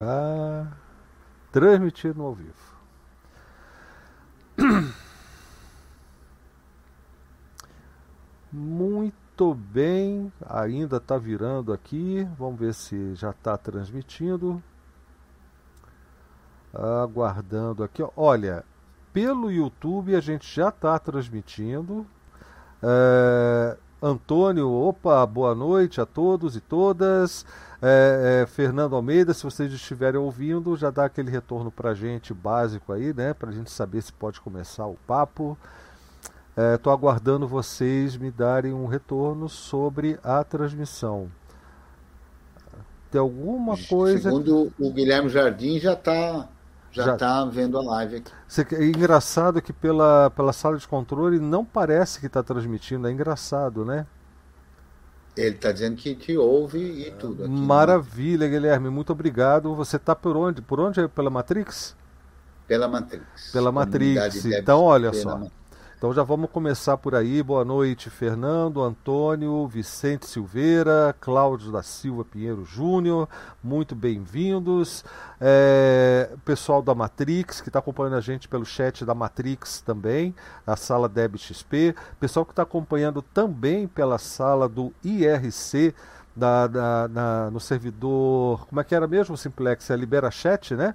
Ah, transmitindo ao vivo. Muito bem, ainda está virando aqui. Vamos ver se já está transmitindo. Aguardando aqui. Olha, pelo YouTube a gente já está transmitindo. É, Antônio, opa, boa noite a todos e todas. É, é, Fernando Almeida, se vocês estiverem ouvindo, já dá aquele retorno para gente básico aí, né? Para a gente saber se pode começar o papo. Estou é, aguardando vocês me darem um retorno sobre a transmissão. Tem alguma coisa. Segundo o Guilherme Jardim, já está já, já tá vendo a live aqui. É engraçado que pela, pela sala de controle não parece que está transmitindo, é engraçado, né? Ele está dizendo que te ouve e tudo. Aqui, né? Maravilha, né? Guilherme, muito obrigado. Você está por onde? Por onde? Pela Matrix? Pela Matrix. Pela Matrix. Então, olha só. Matrix. Então já vamos começar por aí. Boa noite, Fernando, Antônio, Vicente Silveira, Cláudio da Silva Pinheiro Júnior, muito bem-vindos. É, pessoal da Matrix, que está acompanhando a gente pelo chat da Matrix também, a sala Deb XP. Pessoal que está acompanhando também pela sala do IRC. Da, da, no servidor, como é que era mesmo Simplex? É Libera Chat, né?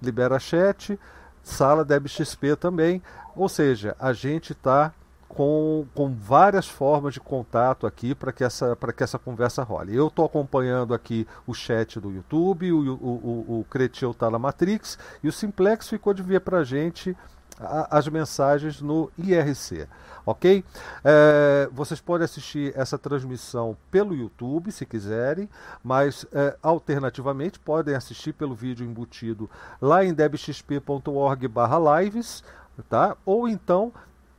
Libera Chat, sala DebXP também. Ou seja, a gente está com, com várias formas de contato aqui para que, essa, que essa conversa role. Eu estou acompanhando aqui o chat do YouTube, o, o, o, o Cretil está na Matrix e o Simplex ficou de ver para a gente as mensagens no IRC, ok? É, vocês podem assistir essa transmissão pelo YouTube, se quiserem, mas é, alternativamente podem assistir pelo vídeo embutido lá em debxp.org/lives tá? Ou então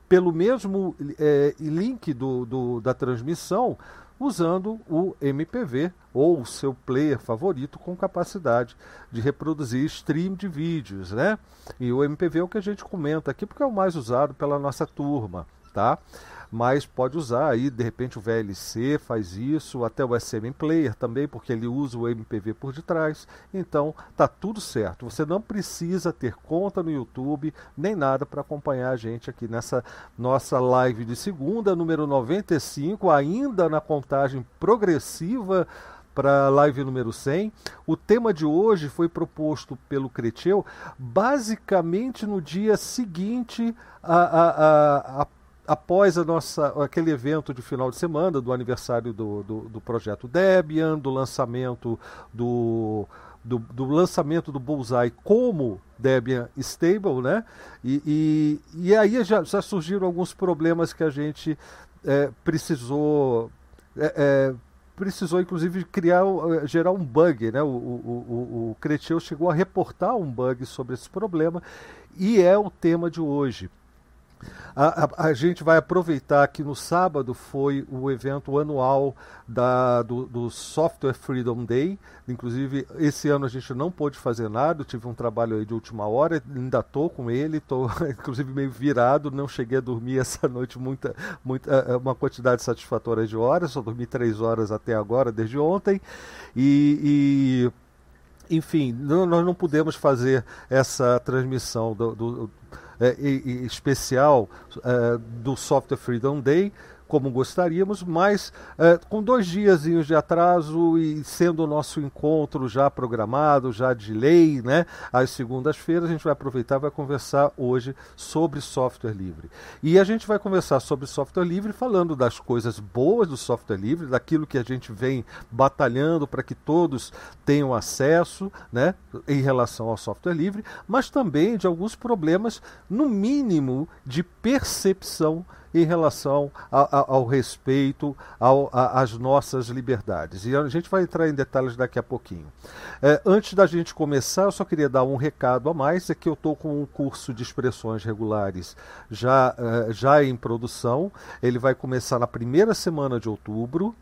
pelo mesmo é, link do, do, da transmissão, usando o MPV ou o seu player favorito com capacidade de reproduzir stream de vídeos, né? E o MPV é o que a gente comenta aqui porque é o mais usado pela nossa turma, tá? Mas pode usar aí, de repente o VLC faz isso, até o SM Player também, porque ele usa o MPV por detrás. Então, tá tudo certo. Você não precisa ter conta no YouTube, nem nada para acompanhar a gente aqui nessa nossa live de segunda, número 95, ainda na contagem progressiva para a live número 100. O tema de hoje foi proposto pelo Creteu basicamente no dia seguinte a, a, após a nossa, aquele evento de final de semana do aniversário do, do, do projeto Debian, do lançamento do, do, do, lançamento do Bullseye como Debian Stable, né? E, e, e aí já, já, surgiram alguns problemas que a gente é, precisou é, é, precisou inclusive criar gerar um bug, né? O, o, o, o Creteu chegou a reportar um bug sobre esse problema e é o tema de hoje. A, a, a, gente vai aproveitar que no sábado foi o evento anual da, do, do, Software Freedom Day. Inclusive, esse ano a gente não pôde fazer nada, eu tive um trabalho aí de última hora, ainda estou com ele, estou inclusive meio virado, não cheguei a dormir essa noite muita, muita, é, é, uma quantidade satisfatória de horas, só dormi três horas até agora, desde ontem. e, e enfim, nós não pudemos fazer essa transmissão do, do, especial é, do Software Freedom Day como gostaríamos, mas é, com dois dias de atraso e sendo o nosso encontro já programado, já de lei, né, às segundas-feiras, a gente vai aproveitar e vai conversar hoje sobre software livre. E a gente vai conversar sobre software livre falando das coisas boas do software livre, daquilo que a gente vem batalhando para que todos tenham acesso né, em relação ao software livre, mas também de alguns problemas, no mínimo, de percepção em relação a, a, ao respeito às nossas liberdades. E a gente vai entrar em detalhes daqui a pouquinho. É, antes da gente começar, eu só queria dar um recado a mais: é que eu estou com um curso de expressões regulares já, é, já em produção. Ele vai começar na primeira semana de outubro.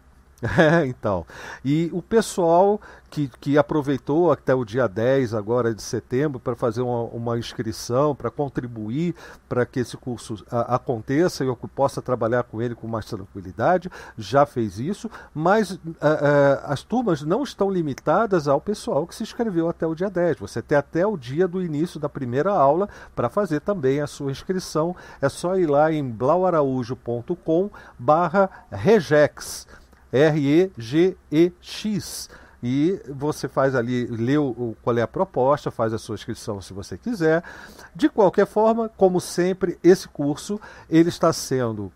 É, então. E o pessoal que, que aproveitou até o dia 10 agora de setembro para fazer uma, uma inscrição, para contribuir para que esse curso a, aconteça e eu possa trabalhar com ele com mais tranquilidade, já fez isso, mas a, a, as turmas não estão limitadas ao pessoal que se inscreveu até o dia 10. Você tem até o dia do início da primeira aula para fazer também a sua inscrição. É só ir lá em blauaraújo.com barra regex R-E-G-E-X. E você faz ali, lê o, qual é a proposta, faz a sua inscrição se você quiser. De qualquer forma, como sempre, esse curso ele está sendo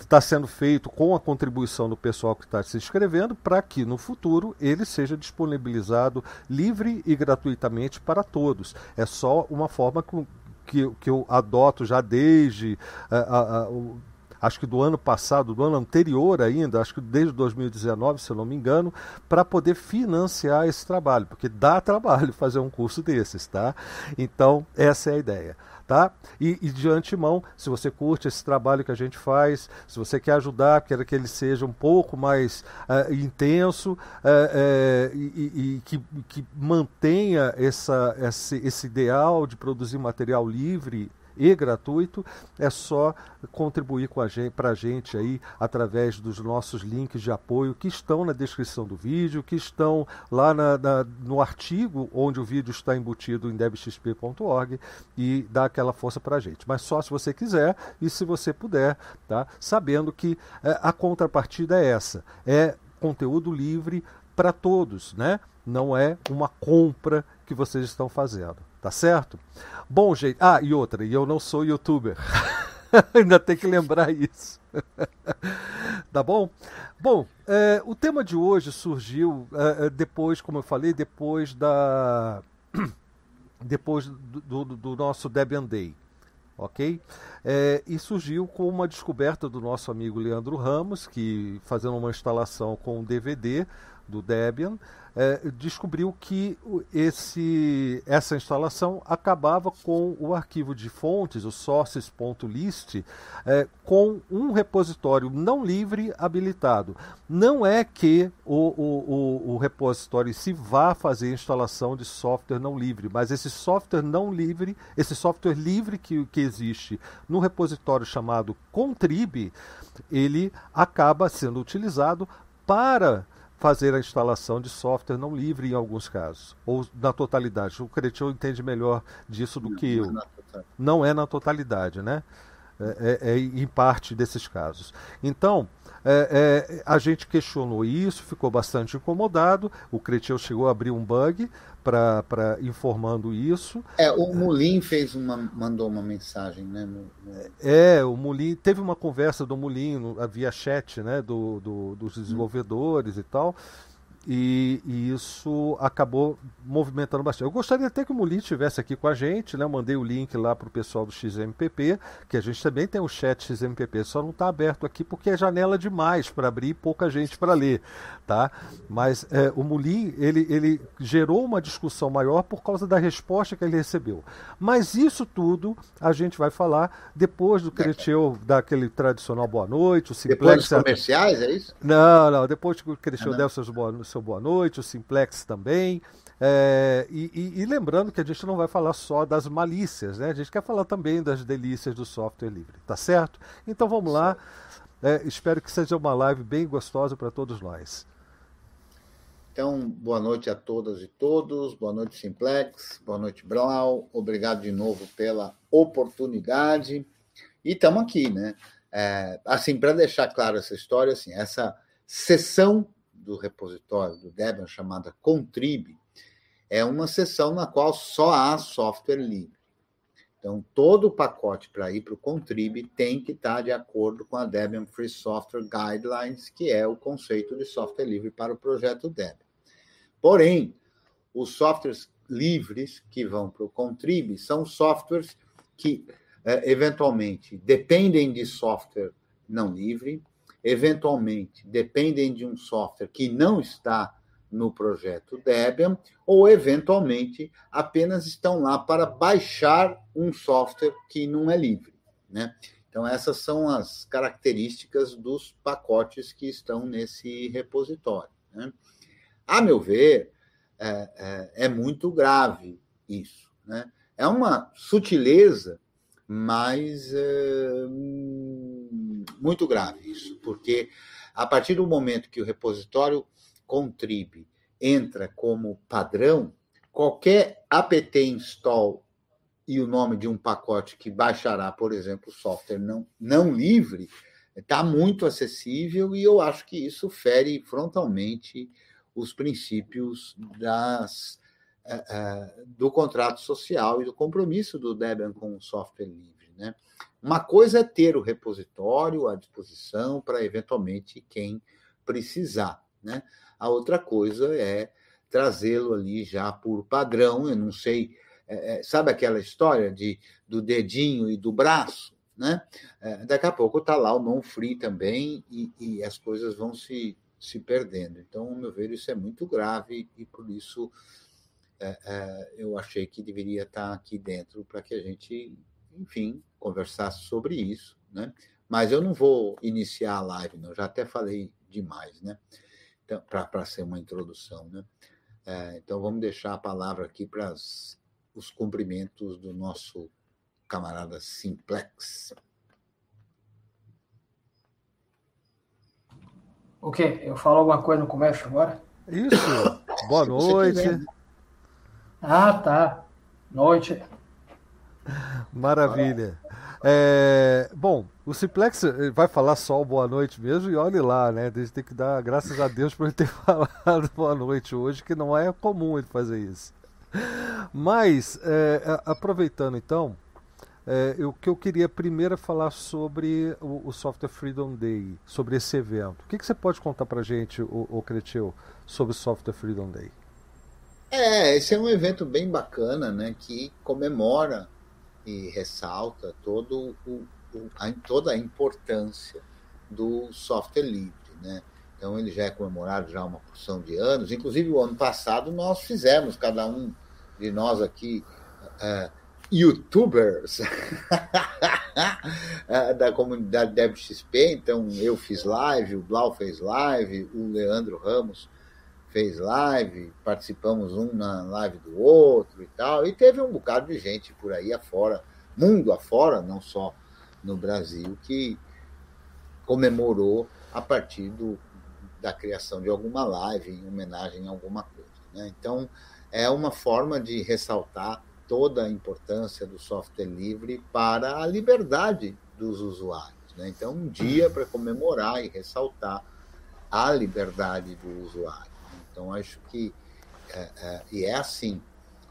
está sendo feito com a contribuição do pessoal que está se inscrevendo para que no futuro ele seja disponibilizado livre e gratuitamente para todos. É só uma forma que, que eu adoto já desde uh, uh, uh, acho que do ano passado, do ano anterior ainda, acho que desde 2019, se eu não me engano, para poder financiar esse trabalho, porque dá trabalho fazer um curso desses, tá? Então, essa é a ideia. Tá? E, e, de antemão, se você curte esse trabalho que a gente faz, se você quer ajudar, quer que ele seja um pouco mais uh, intenso uh, uh, e, e que, que, mantenha essa, esse, esse ideal de produzir material livre e gratuito, é só contribuir com a gente, para a gente aí através dos nossos links de apoio que estão na descrição do vídeo, que estão lá na, na, no artigo onde o vídeo está embutido em debxp.org e dá aquela força para a gente. Mas só se você quiser e se você puder, tá? sabendo que é, a contrapartida é essa, é conteúdo livre para todos, né? não é uma compra que vocês estão fazendo. Tá certo? Bom, gente. Ah, e outra, e eu não sou youtuber. Ainda tem que lembrar isso. tá bom? Bom, é, o tema de hoje surgiu é, é depois, como eu falei, depois da. depois do, do, do nosso Debian Day. Ok? É, e surgiu com uma descoberta do nosso amigo Leandro Ramos, que fazendo uma instalação com um DVD do Debian, é, descobriu que esse, essa instalação acabava com o arquivo de fontes, o sources.list, é, com um repositório não livre habilitado. Não é que o, o, o, o repositório se vá fazer instalação de software não livre, mas esse software não livre, esse software livre que, que existe no repositório chamado contrib, ele acaba sendo utilizado para fazer a instalação de software não livre em alguns casos, ou na totalidade. O Cretil entende melhor disso do não, que eu. Não é, não é na totalidade, né? É, é, é, em parte desses casos. Então, é, é, a gente questionou isso, ficou bastante incomodado. O Cretil chegou a abrir um bug para informando isso. É, o Mulim fez uma, mandou uma mensagem, né? No, no... É, o Mulim teve uma conversa do Mulim via chat, né? Do, do dos desenvolvedores e tal. E, e, isso acabou movimentando bastante. Eu gostaria até que o Mulin estivesse aqui com a gente, né? Eu mandei o link lá para o pessoal do XMPP, que a gente também tem o chat XMPP, só não está aberto aqui porque é janela demais para abrir e pouca gente para ler, tá? Mas é, o Mulin, ele, ele gerou uma discussão maior por causa da resposta que ele recebeu. Mas isso tudo a gente vai falar depois do Creteu dar aquele tradicional boa noite, o Simplex... Depois dos comerciais, é isso? Não, não, depois que o Creteu ah, der os seus boa seu boa noite, o Simplex também. É, e, e, e, lembrando que a gente não vai falar só das malícias, né? A gente quer falar também das delícias do software livre, tá certo? Então vamos lá. É, espero que seja uma live bem gostosa para todos nós. Então, boa noite a todas e todos, boa noite Simplex, boa noite Blau, obrigado de novo pela oportunidade. E estamos aqui, né? É, assim, para deixar claro essa história, assim, essa sessão do repositório do Debian chamada Contrib é uma seção na qual só há software livre. Então, todo o pacote para ir para o Contrib tem que estar de acordo com a Debian Free Software Guidelines, que é o conceito de software livre para o projeto Debian. Porém, os softwares livres que vão para o Contrib são softwares que, é, eventualmente, dependem de software não livre, eventualmente dependem de um software que não está no projeto Debian, ou eventualmente apenas estão lá para baixar um software que não é livre. Né? Então, essas são as características dos pacotes que estão nesse repositório. Né? A meu ver, é, é, é muito grave isso. Né? É uma sutileza, mas é, muito grave isso, porque a partir do momento que o repositório contrib entra como padrão, qualquer apt install e o nome de um pacote que baixará, por exemplo, software não, não livre, está muito acessível e eu acho que isso fere frontalmente os princípios das, uh, uh, do contrato social e do compromisso do Debian com o software livre. Né? Uma coisa é ter o repositório à disposição para, eventualmente, quem precisar. Né? A outra coisa é trazê-lo ali já por padrão, eu não sei é, é, sabe aquela história de, do dedinho e do braço? Né? É, daqui a pouco está lá o non free também e, e, as coisas vão se, se perdendo. Então, ao meu ver, isso é muito grave e por isso é, é eu achei que deveria estar tá aqui dentro para que a gente, enfim, conversasse sobre isso. Né? Mas eu não vou iniciar a live, não. Já até falei demais, né? Então, para ser uma introdução, né? É, então vamos deixar a palavra aqui para os cumprimentos do nosso camarada Simplex. O quê? Eu falo alguma coisa no começo agora? Isso. Boa noite. Ah, tá. Noite. Maravilha. É, bom, o Simplex vai falar só boa noite mesmo e olhe lá, né? Gente tem que dar graças a Deus por ele ter falado boa noite hoje, que não é comum ele fazer isso. Mas, é, aproveitando então, é, o que eu queria primeiro é falar sobre o, o, Software Freedom Day, sobre esse evento. O que, que você pode contar para a gente, o, o Cretil, sobre o Software Freedom Day? É, esse é um evento bem bacana, né, que comemora e ressalta todo o, a, toda a importância do software livre, né? Então ele já é comemorado já há uma porção de anos. Inclusive o ano passado nós fizemos cada um de nós aqui, uh, youtubers é, da comunidade DebXP, então eu fiz live, o Blau fez live, o Leandro Ramos fez live, participamos um na live do outro e tal, e teve um bocado de gente por aí afora, mundo afora, não só no Brasil, que comemorou a partir do, da criação de alguma live em homenagem a alguma coisa. Né? Então, é uma forma de ressaltar toda a importância do software livre para a liberdade dos usuários. Né? Então, um dia para comemorar e ressaltar a liberdade do usuário. Então, acho que, é, é, e é assim,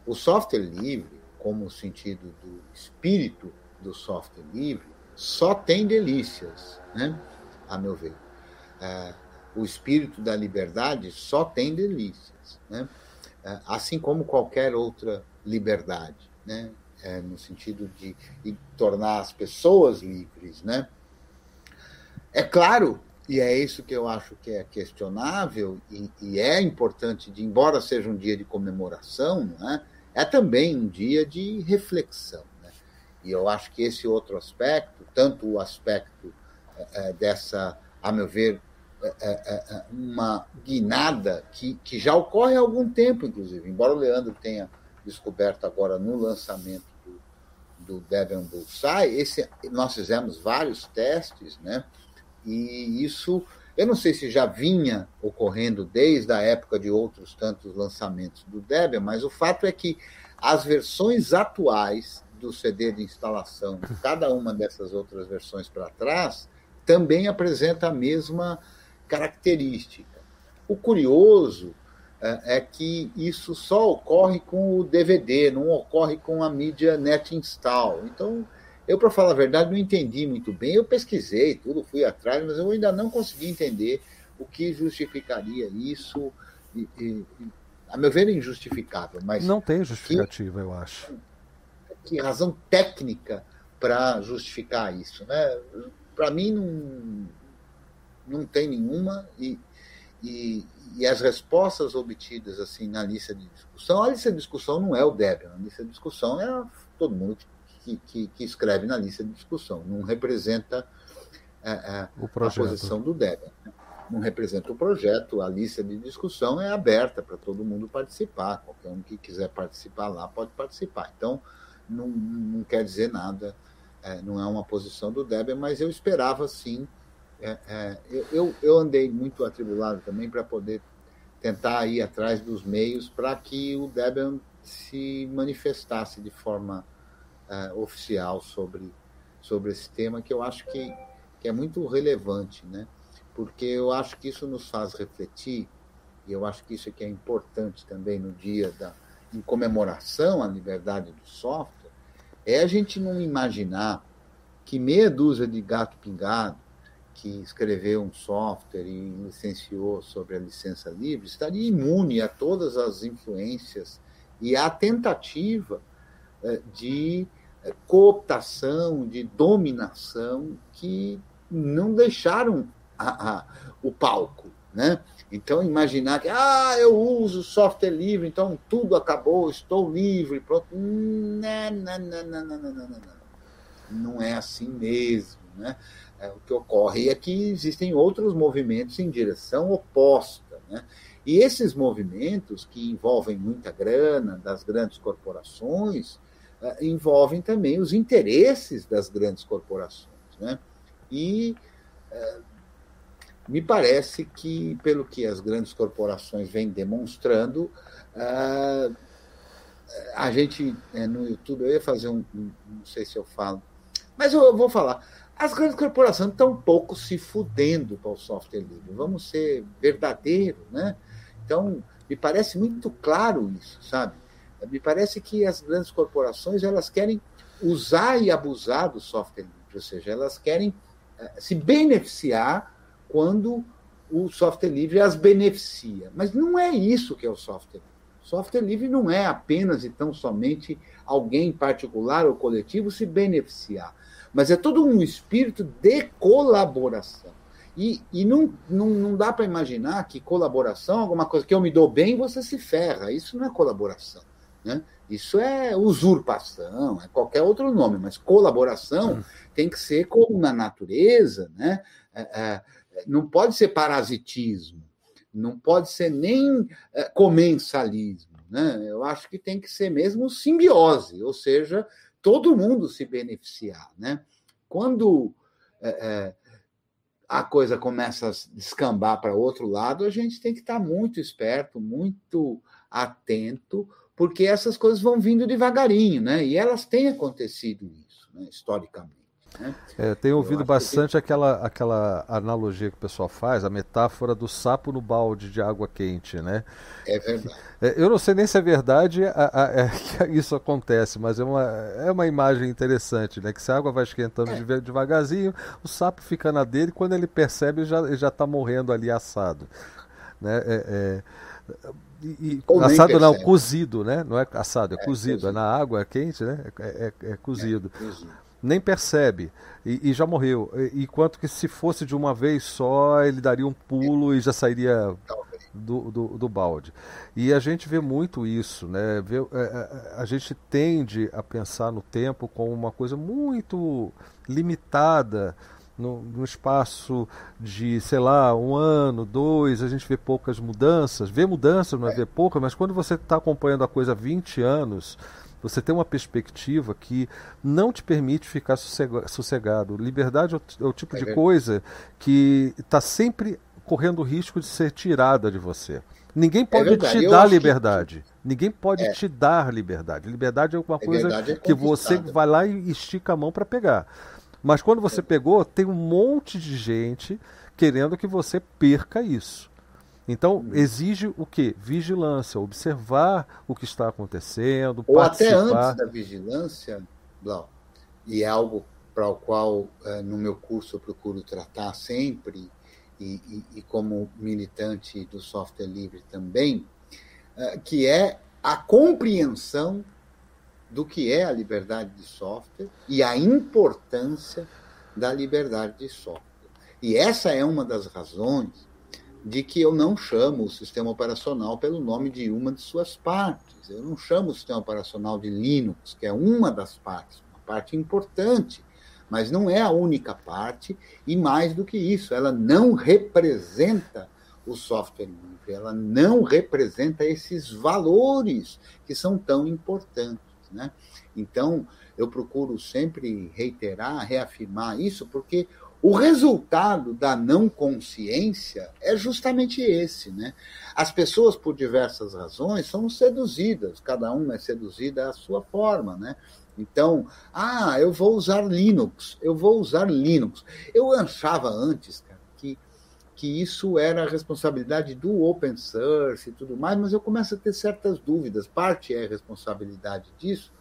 o software livre, como o sentido do espírito do software livre, só tem delícias, né? a meu ver. É, o espírito da liberdade só tem delícias. Né? É, assim como qualquer outra liberdade, né? É, no sentido de, de, tornar as pessoas livres, né? É claro, e é isso que eu acho que é questionável e, e é importante, de, embora seja um dia de comemoração, né? é também um dia de reflexão. Né? E eu acho que esse outro aspecto, tanto o aspecto é, dessa, a meu ver, é, é, uma guinada que, que já ocorre há algum tempo, inclusive, embora o Leandro tenha descoberto agora no lançamento do, do Bullseye, esse, nós fizemos vários testes, né? E isso, eu não sei se já vinha ocorrendo desde a época de outros tantos lançamentos do Debian, mas o fato é que as versões atuais do CD de instalação, cada uma dessas outras versões para trás, também apresenta a mesma característica. O curioso é, é que isso só ocorre com o DVD, não ocorre com a mídia net install. Então, eu, para falar a verdade, não entendi muito bem. Eu pesquisei tudo, fui atrás, mas eu ainda não consegui entender o que justificaria isso. E, e, a meu ver, é injustificável. Mas não tem justificativa, que, eu acho. Que razão técnica para justificar isso? Né? Para mim, não não tem nenhuma e, e, e, as respostas obtidas assim na lista de discussão, a lista de discussão não é o Debian, a lista de discussão é todo mundo que que, que, que escreve na lista de discussão, não representa é, é, a posição do Debian. Né? Não representa o projeto, a lista de discussão é aberta para todo mundo participar, qualquer um que quiser participar lá pode participar. Então, não, não quer dizer nada, é, não é uma posição do Debian, mas eu esperava sim. É, é, eu, eu andei muito atribulado também para poder tentar ir atrás dos meios para que o Debian se manifestasse de forma uh, oficial sobre, sobre esse tema, que eu acho que, que é muito relevante, né? porque eu acho que isso nos faz refletir, e eu acho que isso é que é importante também no dia da em comemoração à liberdade do software, é a gente não imaginar que meia dúzia de gato pingado que escreveu um software e licenciou sobre a licença livre estaria imune a todas as influências e à tentativa de eh, cooptação, de dominação que não deixaram a, a, o palco, né? Então imaginar que ah, eu uso software livre, então tudo acabou, estou livre, pronto. Não, não, não, não, não, não, não, não. não é assim mesmo, né? É, o que ocorre é que existem outros movimentos em direção oposta, né? E esses movimentos que envolvem muita grana das grandes corporações envolvem também os interesses das grandes corporações, né? E uh, me parece que, pelo que as grandes corporações vêm demonstrando, uh, a gente no YouTube, eu ia fazer um, não sei se eu falo, mas eu vou falar. As grandes corporações estão pouco se fudendo para o software livre. Vamos ser verdadeiros, né? Então, me parece muito claro isso, sabe? Me parece que as grandes corporações elas querem usar e abusar do software livre, ou seja, elas querem eh, se beneficiar quando o software livre as beneficia. Mas não é isso que é o software livre. Software livre não é apenas e tão somente alguém particular ou coletivo se beneficiar, mas é todo um espírito de colaboração. E, e não, não, não dá para imaginar que colaboração, alguma coisa que eu me dou bem, você se ferra. Isso não é colaboração. Né? Isso é usurpação, é qualquer outro nome, mas colaboração hum. tem que ser como na natureza, né? É, é, não pode ser parasitismo, não pode ser nem é, comensalismo. Né? Eu acho que tem que ser mesmo simbiose, ou seja, todo mundo se beneficiar. Né? Quando é, é a coisa começa a descambar para outro lado, a gente tem que estar muito esperto, muito atento, porque essas coisas vão vindo devagarinho, né? E elas têm acontecido isso, né? historicamente. Né? É, tenho ouvido bastante que... aquela, aquela analogia que o pessoal faz, a metáfora do sapo no balde de água quente, né? É verdade. É, eu não sei nem se é verdade a, a, é, que isso acontece, mas é uma, é uma imagem interessante, né? Que se a água vai esquentando é. devagarzinho, o sapo fica na dele, quando ele percebe, já já está morrendo ali assado, né? É, é e, assado não, cozido, né? Não é assado, é, é cozido. cozido. É na água quente, né? É, é, é cozido. cozido nem percebe e, e já morreu. Enquanto que se fosse de uma vez só, ele daria um pulo e já sairia do, do, do balde. E a gente vê muito isso, né? Vê, a, é, é, a gente tende a pensar no tempo como uma coisa muito limitada. No, no, espaço de, sei lá, um ano, dois, a gente vê poucas mudanças. Vê mudanças, não é ver poucas, mas quando você está acompanhando a coisa há 20 anos, você tem uma perspectiva que não te permite ficar sossegado. Liberdade é o, é tipo é de coisa que está sempre correndo o risco de ser tirada de você. Ninguém é pode é te dar liberdade. Que... Ninguém pode é. te dar liberdade. Liberdade é uma coisa que você vai lá e estica a mão para pegar. Mas quando você pegou, tem um monte de gente querendo que você perca isso. Então, hum. exige o quê? Vigilância, observar o que está acontecendo, Ou participar. até antes da vigilância, Blau, e é algo para o qual eh, no meu curso eu procuro tratar sempre, e, e, e como militante do software livre também, eh, que é a compreensão do que é a liberdade de software e a importância da liberdade de software. E essa é uma das razões de que eu não chamo o sistema operacional pelo nome de uma de suas partes. Eu não chamo o sistema operacional de Linux, que é uma das partes. parte importante, mas não é a única parte, e mais do que isso, ela não representa o software livre, ela não representa esses valores que são tão importantes. Né? Então, eu procuro sempre reiterar, reafirmar isso, porque o resultado da não consciência é justamente esse, né? As pessoas, por diversas razões, são seduzidas, cada uma é seduzida à sua forma, né? Então, ah, eu vou usar Linux, eu vou usar Linux. Eu achava antes, cara, que, isso era a responsabilidade do open source e tudo mais, mas eu começo a ter certas dúvidas. Parte é responsabilidade disso,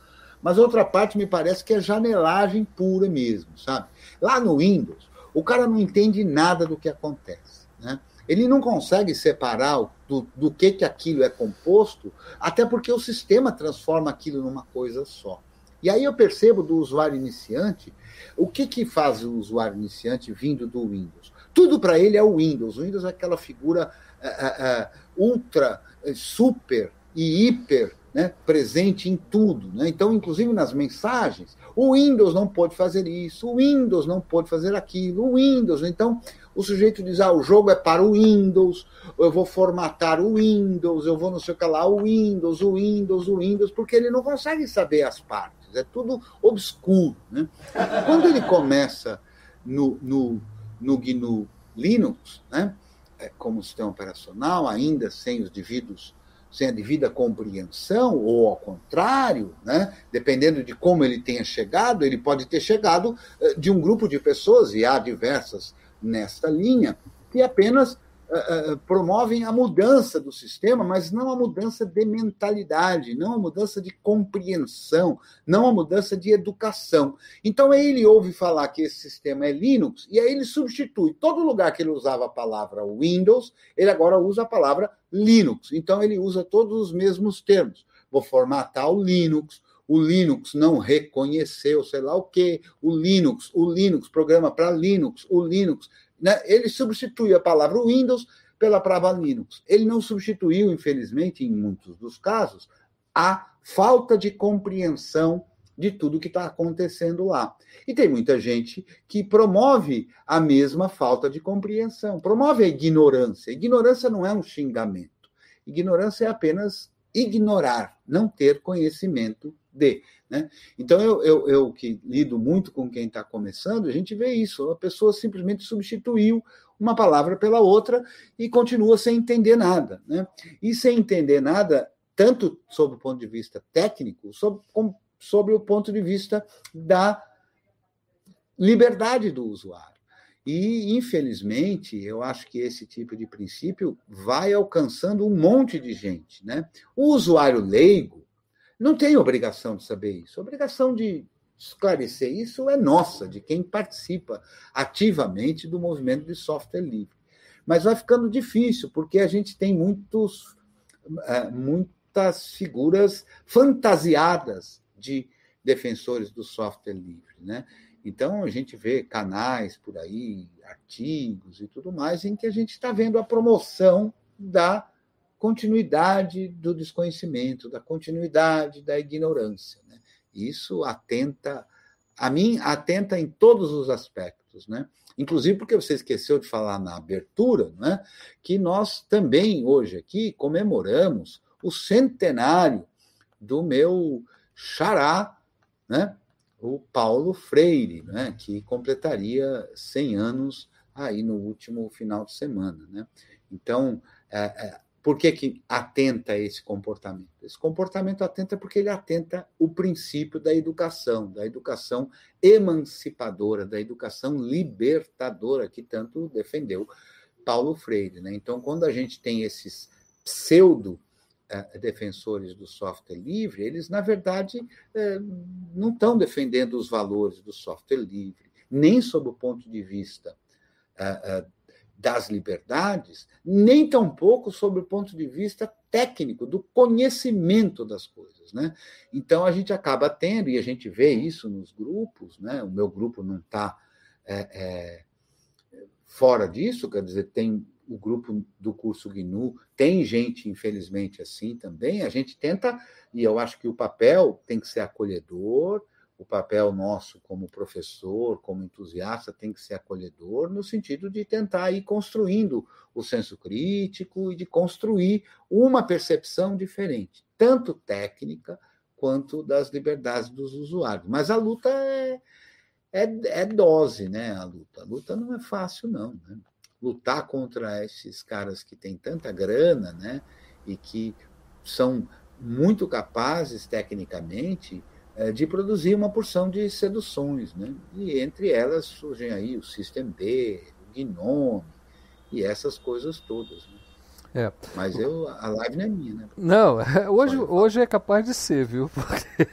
mas outra parte me parece que é janelagem pura mesmo, sabe? Lá no Windows, o cara não entende nada do que acontece. Né? Ele não consegue separar do, do que, que aquilo é composto, até porque o sistema transforma aquilo numa coisa só. E aí eu percebo do usuário iniciante, o que, que faz o usuário iniciante vindo do Windows? Tudo para ele é o Windows. O Windows é aquela figura é, é, ultra, super e hiper né, presente em tudo. Né? Então, inclusive nas mensagens, o Windows não pode fazer isso, o Windows não pode fazer aquilo, o Windows. Então, o sujeito diz: ah, o jogo é para o Windows, eu vou formatar o Windows, eu vou não sei o que lá, o Windows, o Windows, o Windows, porque ele não consegue saber as partes, é tudo obscuro. Né? Quando ele começa no, no, no GNU Linux, né, é, como sistema operacional, ainda sem os devidos sem a devida compreensão, ou ao contrário, né? dependendo de como ele tenha chegado, ele pode ter chegado eh, de um grupo de pessoas, e há diversas nesta linha, que apenas uh, uh, promovem a mudança do sistema, mas não a mudança de mentalidade, não a mudança de compreensão, não a mudança de educação. Então ele ouve falar que esse sistema é Linux, e aí ele substitui todo lugar que ele usava a palavra Windows, ele agora usa a palavra Linux. Então ele usa todos os mesmos termos. Vou formatar o Linux, o Linux não reconheceu, sei lá o que, o Linux, o Linux, programa para Linux, o Linux. Né? Ele substitui a palavra Windows pela palavra Linux. Ele não substituiu, infelizmente, em muitos dos casos, a falta de compreensão de tudo que está acontecendo lá. E tem muita gente que promove a mesma falta de compreensão, promove a ignorância. Ignorância não é um xingamento. Ignorância é apenas ignorar, não ter conhecimento de. Né? Então, eu, eu, eu que lido muito com quem está começando, a gente vê isso. A pessoa simplesmente substituiu uma palavra pela outra e continua sem entender nada. Né? E sem entender nada, tanto sob o ponto de vista técnico, sob, como, sobre o ponto de vista da liberdade do usuário. E, infelizmente, eu acho que esse tipo de princípio vai alcançando um monte de gente. Né? O usuário leigo, não tem obrigação de saber isso. Obrigação de esclarecer isso é nossa, de quem participa ativamente do movimento de software livre. Mas vai ficando difícil, porque a gente tem muitos, é, muitas figuras fantasiadas de defensores do software livre. Né? Então, a gente vê canais por aí, artigos e tudo mais, em que a gente está vendo a promoção da continuidade do desconhecimento, da continuidade da ignorância. Né? Isso atenta, a mim, atenta em todos os aspectos, né? Inclusive porque você esqueceu de falar na abertura, né? Que nós também hoje aqui comemoramos o centenário do meu xará, né? O Paulo Freire, né? Que completaria 100 anos aí no último final de semana, né? Então, é, é, por que, que atenta esse comportamento? Esse comportamento atenta porque ele atenta o princípio da educação, da educação emancipadora, da educação libertadora, que tanto defendeu Paulo Freire. Né? Então, quando a gente tem esses pseudo defensores do software livre, eles, na verdade, eh, não estão defendendo os valores do software livre, nem sob o ponto de vista eh, das liberdades, nem tampouco sobre o ponto de vista técnico, do conhecimento das coisas. Né? Então, a gente acaba tendo, e a gente vê isso nos grupos, né? o meu grupo não está é, é, fora disso, quer dizer, tem o grupo do curso GNU, tem gente, infelizmente, assim também. A gente tenta, e eu acho que o papel tem que ser acolhedor, o papel nosso como professor, como entusiasta, tem que ser acolhedor, no sentido de tentar ir construindo o senso crítico e de construir uma percepção diferente, tanto técnica quanto das liberdades dos usuários. Mas a luta é, é, é dose, né? A luta. A luta não é fácil, não. Né? Lutar contra esses caras que têm tanta grana, né? E que são muito capazes tecnicamente é, de produzir uma porção de seduções, né? E entre elas surgem aí o System B, o Gnome e essas coisas todas. Né? É. Mas eu, a live não é minha, né? Não, hoje, hoje é capaz de ser, viu? Porque...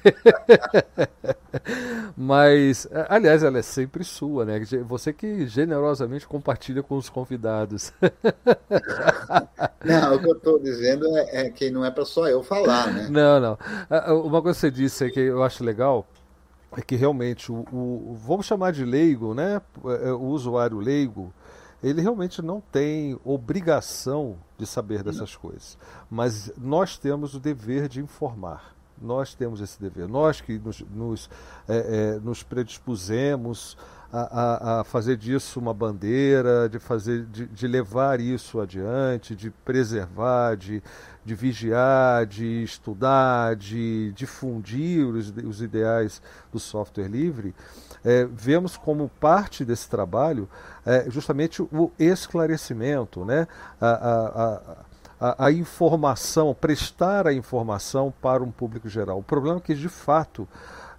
Mas, aliás, ela é sempre sua, né? Você que generosamente compartilha com os convidados. Não, o que eu estou dizendo é, é, que não é para só eu falar, né? Não, não. Uma coisa que você disse é que eu acho legal é que realmente o, o vamos chamar de leigo, né? É, o usuário leigo, ele realmente não tem obrigação de saber dessas não. coisas. Mas nós temos o dever de informar. Nós temos esse dever. Nós que nos, nos, é, é, nos predispusemos a, a, a, fazer disso uma bandeira, de, fazer, de, de, levar isso adiante, de preservar, de, de vigiar, de estudar, de difundir os, os ideais do software livre, é, vemos como parte desse trabalho é, justamente o esclarecimento, né? a, a a, a, informação, prestar a informação para um público geral. O problema é que, de fato,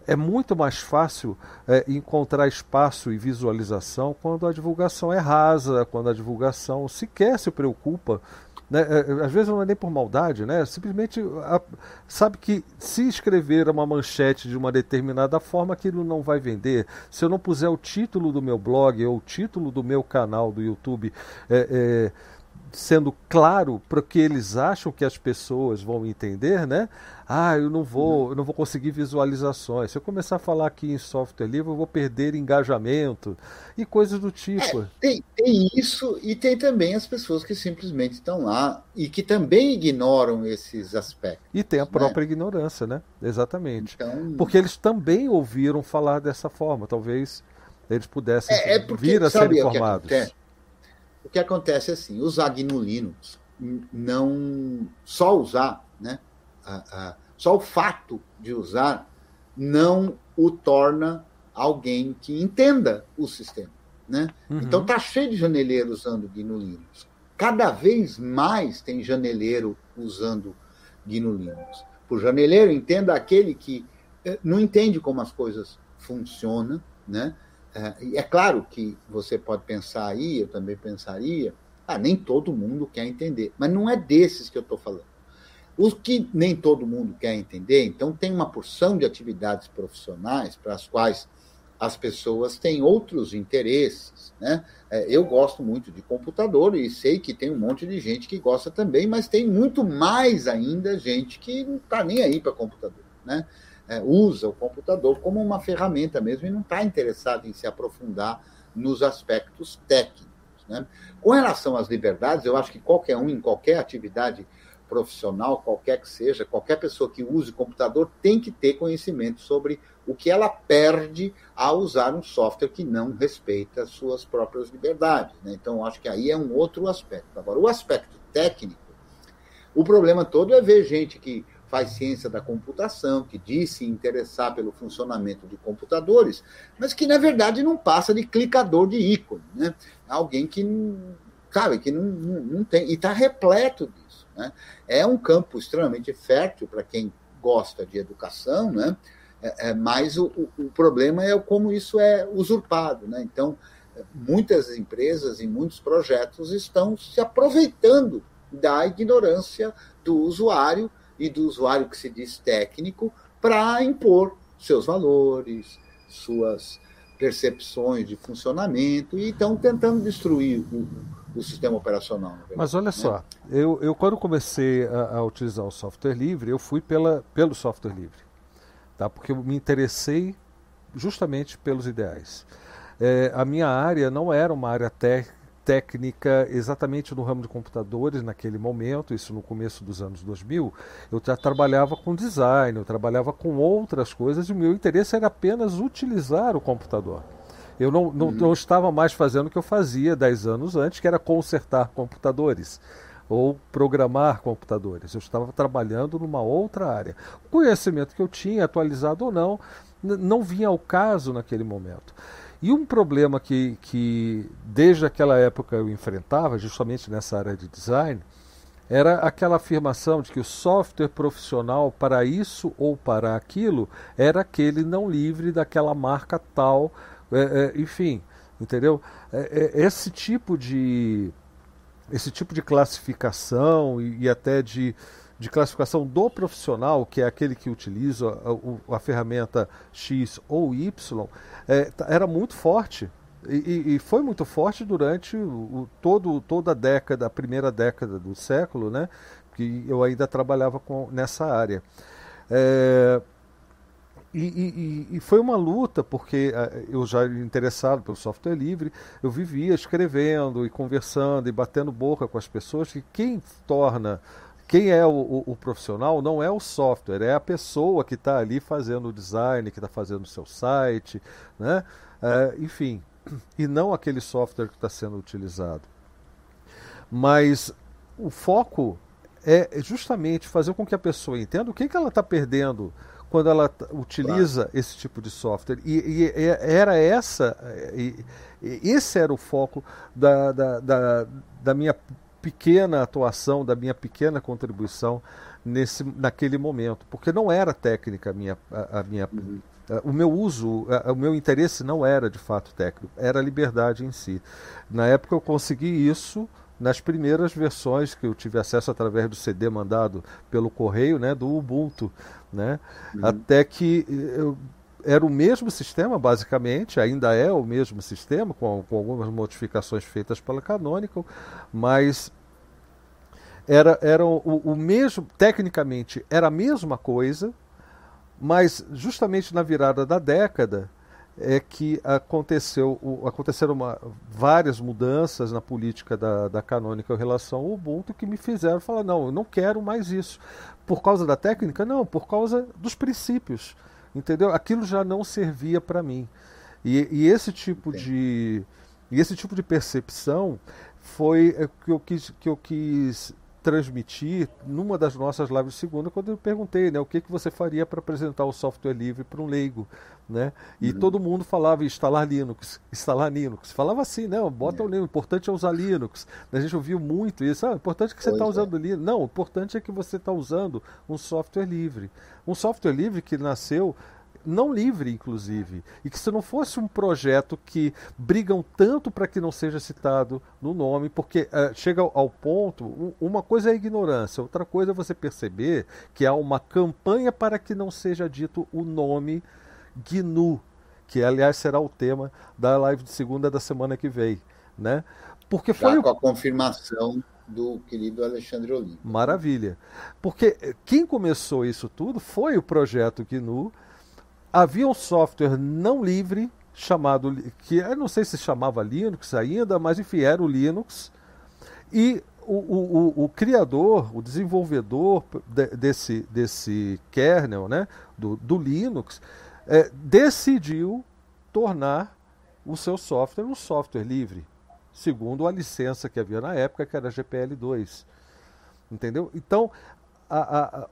é muito mais fácil é, encontrar espaço e visualização quando a divulgação é rasa, quando a divulgação sequer se preocupa. Né? É, às vezes não é nem por maldade, né? simplesmente a, sabe que se escrever uma manchete de uma determinada forma, aquilo não vai vender. Se eu não puser o título do meu blog ou o título do meu canal do YouTube. É, é sendo claro para que eles acham que as pessoas vão entender, né? Ah, eu não vou, eu não vou conseguir visualizações. Se eu começar a falar aqui em software livre, eu vou perder engajamento e coisas do tipo. É, tem, tem isso e tem também as pessoas que simplesmente estão lá e que também ignoram esses aspectos. E tem a né? própria né? ignorância, né? Exatamente. Então... Porque eles também ouviram falar dessa forma. Talvez eles pudessem é, é porque, vir a ser informados. O que acontece é assim, usar GNU Linux não só usar, né? só o fato de usar não o torna alguém que entenda o sistema, né? Uhum. Então tá cheio de janeleiro usando GNU Linux. Cada vez mais tem janeleiro usando GNU Linux. Por janeleiro entenda aquele que eh, não entende como as coisas funcionam, né? É, é claro que você pode pensar aí, eu também pensaria, ah, nem todo mundo quer entender, mas não é desses que eu estou falando. Os que nem todo mundo quer entender, então tem uma porção de atividades profissionais para as quais as pessoas têm outros interesses. Né? É, eu gosto muito de computador e sei que tem um monte de gente que gosta também, mas tem muito mais ainda gente que não está nem aí para computador. Né? É, usa o computador como uma ferramenta mesmo e não está interessado em se aprofundar nos aspectos técnicos. Né? Com relação às liberdades, eu acho que qualquer um, em qualquer atividade profissional, qualquer que seja, qualquer pessoa que use computador tem que ter conhecimento sobre o que ela perde ao usar um software que não respeita as suas próprias liberdades. Né? Então, acho que aí é um outro aspecto. Agora, o aspecto técnico, o problema todo é ver gente que faz ciência da computação, que diz se interessar pelo funcionamento de computadores, mas que na verdade não passa de clicador de ícone, né? Alguém que sabe que não, não, não tem e está repleto disso, né? É um campo extremamente fértil para quem gosta de educação, né? É, é, mas o, o, o, problema é como isso é usurpado, né? Então muitas empresas e muitos projetos estão se aproveitando da ignorância do usuário e do usuário que se diz técnico para impor seus valores, suas percepções de funcionamento e estão tentando destruir o, o sistema operacional. Mas olha né? só, eu, eu quando comecei a, a, utilizar o software livre, eu fui pela, pelo software livre, tá? porque eu me interessei justamente pelos ideais. É, a minha área não era uma área técnica técnica exatamente no ramo de computadores naquele momento, isso no começo dos anos 2000. Eu já trabalhava com design, eu trabalhava com outras coisas e o meu interesse era apenas utilizar o computador. Eu não, não, uhum. não estava mais fazendo o que eu fazia 10 anos antes, que era consertar computadores ou programar computadores. Eu estava trabalhando numa outra área. O conhecimento que eu tinha, atualizado ou não, não vinha ao caso naquele momento. E um problema que, que desde aquela época eu enfrentava, justamente nessa área de design, era aquela afirmação de que o software profissional para isso ou para aquilo era aquele não livre daquela marca tal, é, é, enfim, entendeu? É, é esse tipo de esse tipo de classificação e, e até de de classificação do profissional, que é aquele que utiliza a, a, a ferramenta X ou Y, é, era muito forte. E, e, foi muito forte durante o, todo, toda a década, a primeira década do século, né? que eu ainda trabalhava com, nessa área. É, e, e, e, foi uma luta, porque é, eu já interessado pelo software livre, eu vivia escrevendo e conversando e batendo boca com as pessoas, que quem torna quem é o, o, o, profissional não é o software, é a pessoa que está ali fazendo o design, que está fazendo o seu site, né? É, enfim, e não aquele software que está sendo utilizado. Mas o foco é justamente fazer com que a pessoa entenda o que, que ela está perdendo quando ela utiliza claro. esse tipo de software. E, e, era essa, e, esse era o foco da, da, da, da minha pequena atuação, da minha pequena contribuição nesse, naquele momento, porque não era técnica a minha, a, a minha uhum. o meu uso, o meu interesse não era de fato técnico, era a liberdade em si. Na época eu consegui isso nas primeiras versões que eu tive acesso através do CD mandado pelo correio, né, do Ubuntu, né, uhum. até que eu era o mesmo sistema, basicamente, ainda é o mesmo sistema, com, com algumas modificações feitas pela Canonical, mas era, era o, o, mesmo, tecnicamente, era a mesma coisa, mas justamente na virada da década é que aconteceu, o, aconteceram uma, várias mudanças na política da, da Canonical em relação ao Ubuntu que me fizeram falar, não, eu não quero mais isso. Por causa da técnica? Não, por causa dos princípios entendeu? Aquilo já não servia para mim. E, e, esse tipo de e esse tipo de percepção foi é, que eu quis, que eu quis transmitir numa das nossas lives de segunda, quando eu perguntei né, o que, que você faria para apresentar o software livre para um leigo. Né? E uhum. todo mundo falava instalar Linux, instalar Linux. Falava assim, não, bota é. o Linux, o importante é usar Linux. A gente ouviu muito isso. Ah, o importante é que você está usando é. Linux. Não, o importante é que você está usando um software livre. Um software livre que nasceu não livre, inclusive, e que se não fosse um projeto que brigam tanto para que não seja citado no nome, porque uh, chega ao, ao ponto, um, uma coisa é a ignorância, outra coisa é você perceber que há uma campanha para que não seja dito o nome GNU, que aliás será o tema da live de segunda da semana que vem, né? Porque foi Já com a confirmação do querido Alexandre Oliveira. Maravilha. Porque quem começou isso tudo foi o projeto GNU, havia um software não livre chamado que eu não sei se chamava Linux ainda, mas enfim era o Linux e o, o, o, o criador, o desenvolvedor de, desse, desse kernel, né, do, do Linux, é, decidiu tornar o seu software um software livre, segundo a licença que havia na época, que era GPL2. Entendeu? Então, a, a,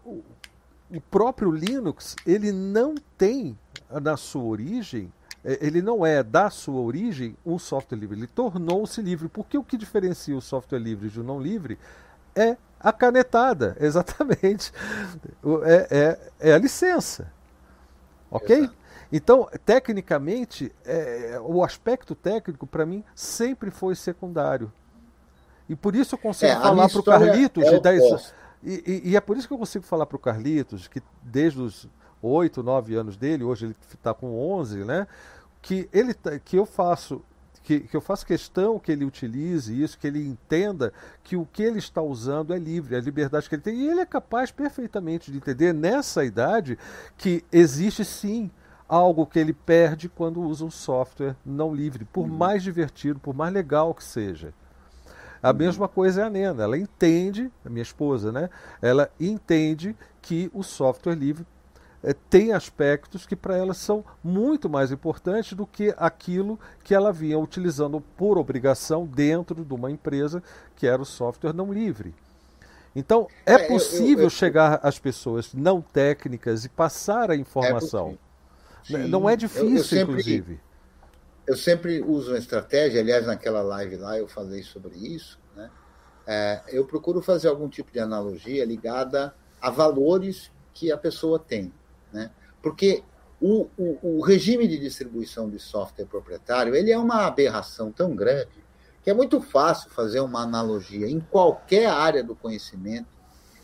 o próprio Linux ele não tem na sua origem, é, ele não é da sua origem um software livre, ele tornou-se livre. Porque o que diferencia o software livre de um não livre é a canetada, exatamente. É, é, é a licença. Ok? Exato. Então, tecnicamente, é, o aspecto técnico, para mim, sempre foi secundário. E por isso eu consigo é, falar para o Carlitos é de 10 e, e, e, é por isso que eu consigo falar para o Carlitos, que desde os 8, 9 anos dele, hoje ele está com 11, né? Que, ele, tá, que eu faço que, que, eu faço questão que ele utilize isso, que ele entenda que o que ele está usando é livre, é a liberdade que ele tem. E ele é capaz perfeitamente de entender nessa idade que existe sim algo que ele perde quando usa um software não livre, por uhum. mais divertido, por mais legal que seja. A mesma coisa é a Nena. Ela entende, a minha esposa, né? Ela entende que o software livre é, tem aspectos que para ela são muito mais importantes do que aquilo que ela vinha utilizando por obrigação dentro de uma empresa que era o software não livre. Então, é, é possível eu, eu, eu, chegar às pessoas não técnicas e passar a informação. É não é difícil, sempre, inclusive. Eu sempre uso uma estratégia, aliás, naquela live lá eu falei sobre isso. Né? É, eu procuro fazer algum tipo de analogia ligada a valores que a pessoa tem. Né? Porque o, o, o regime de distribuição de software proprietário ele é uma aberração tão grande que é muito fácil fazer uma analogia em qualquer área do conhecimento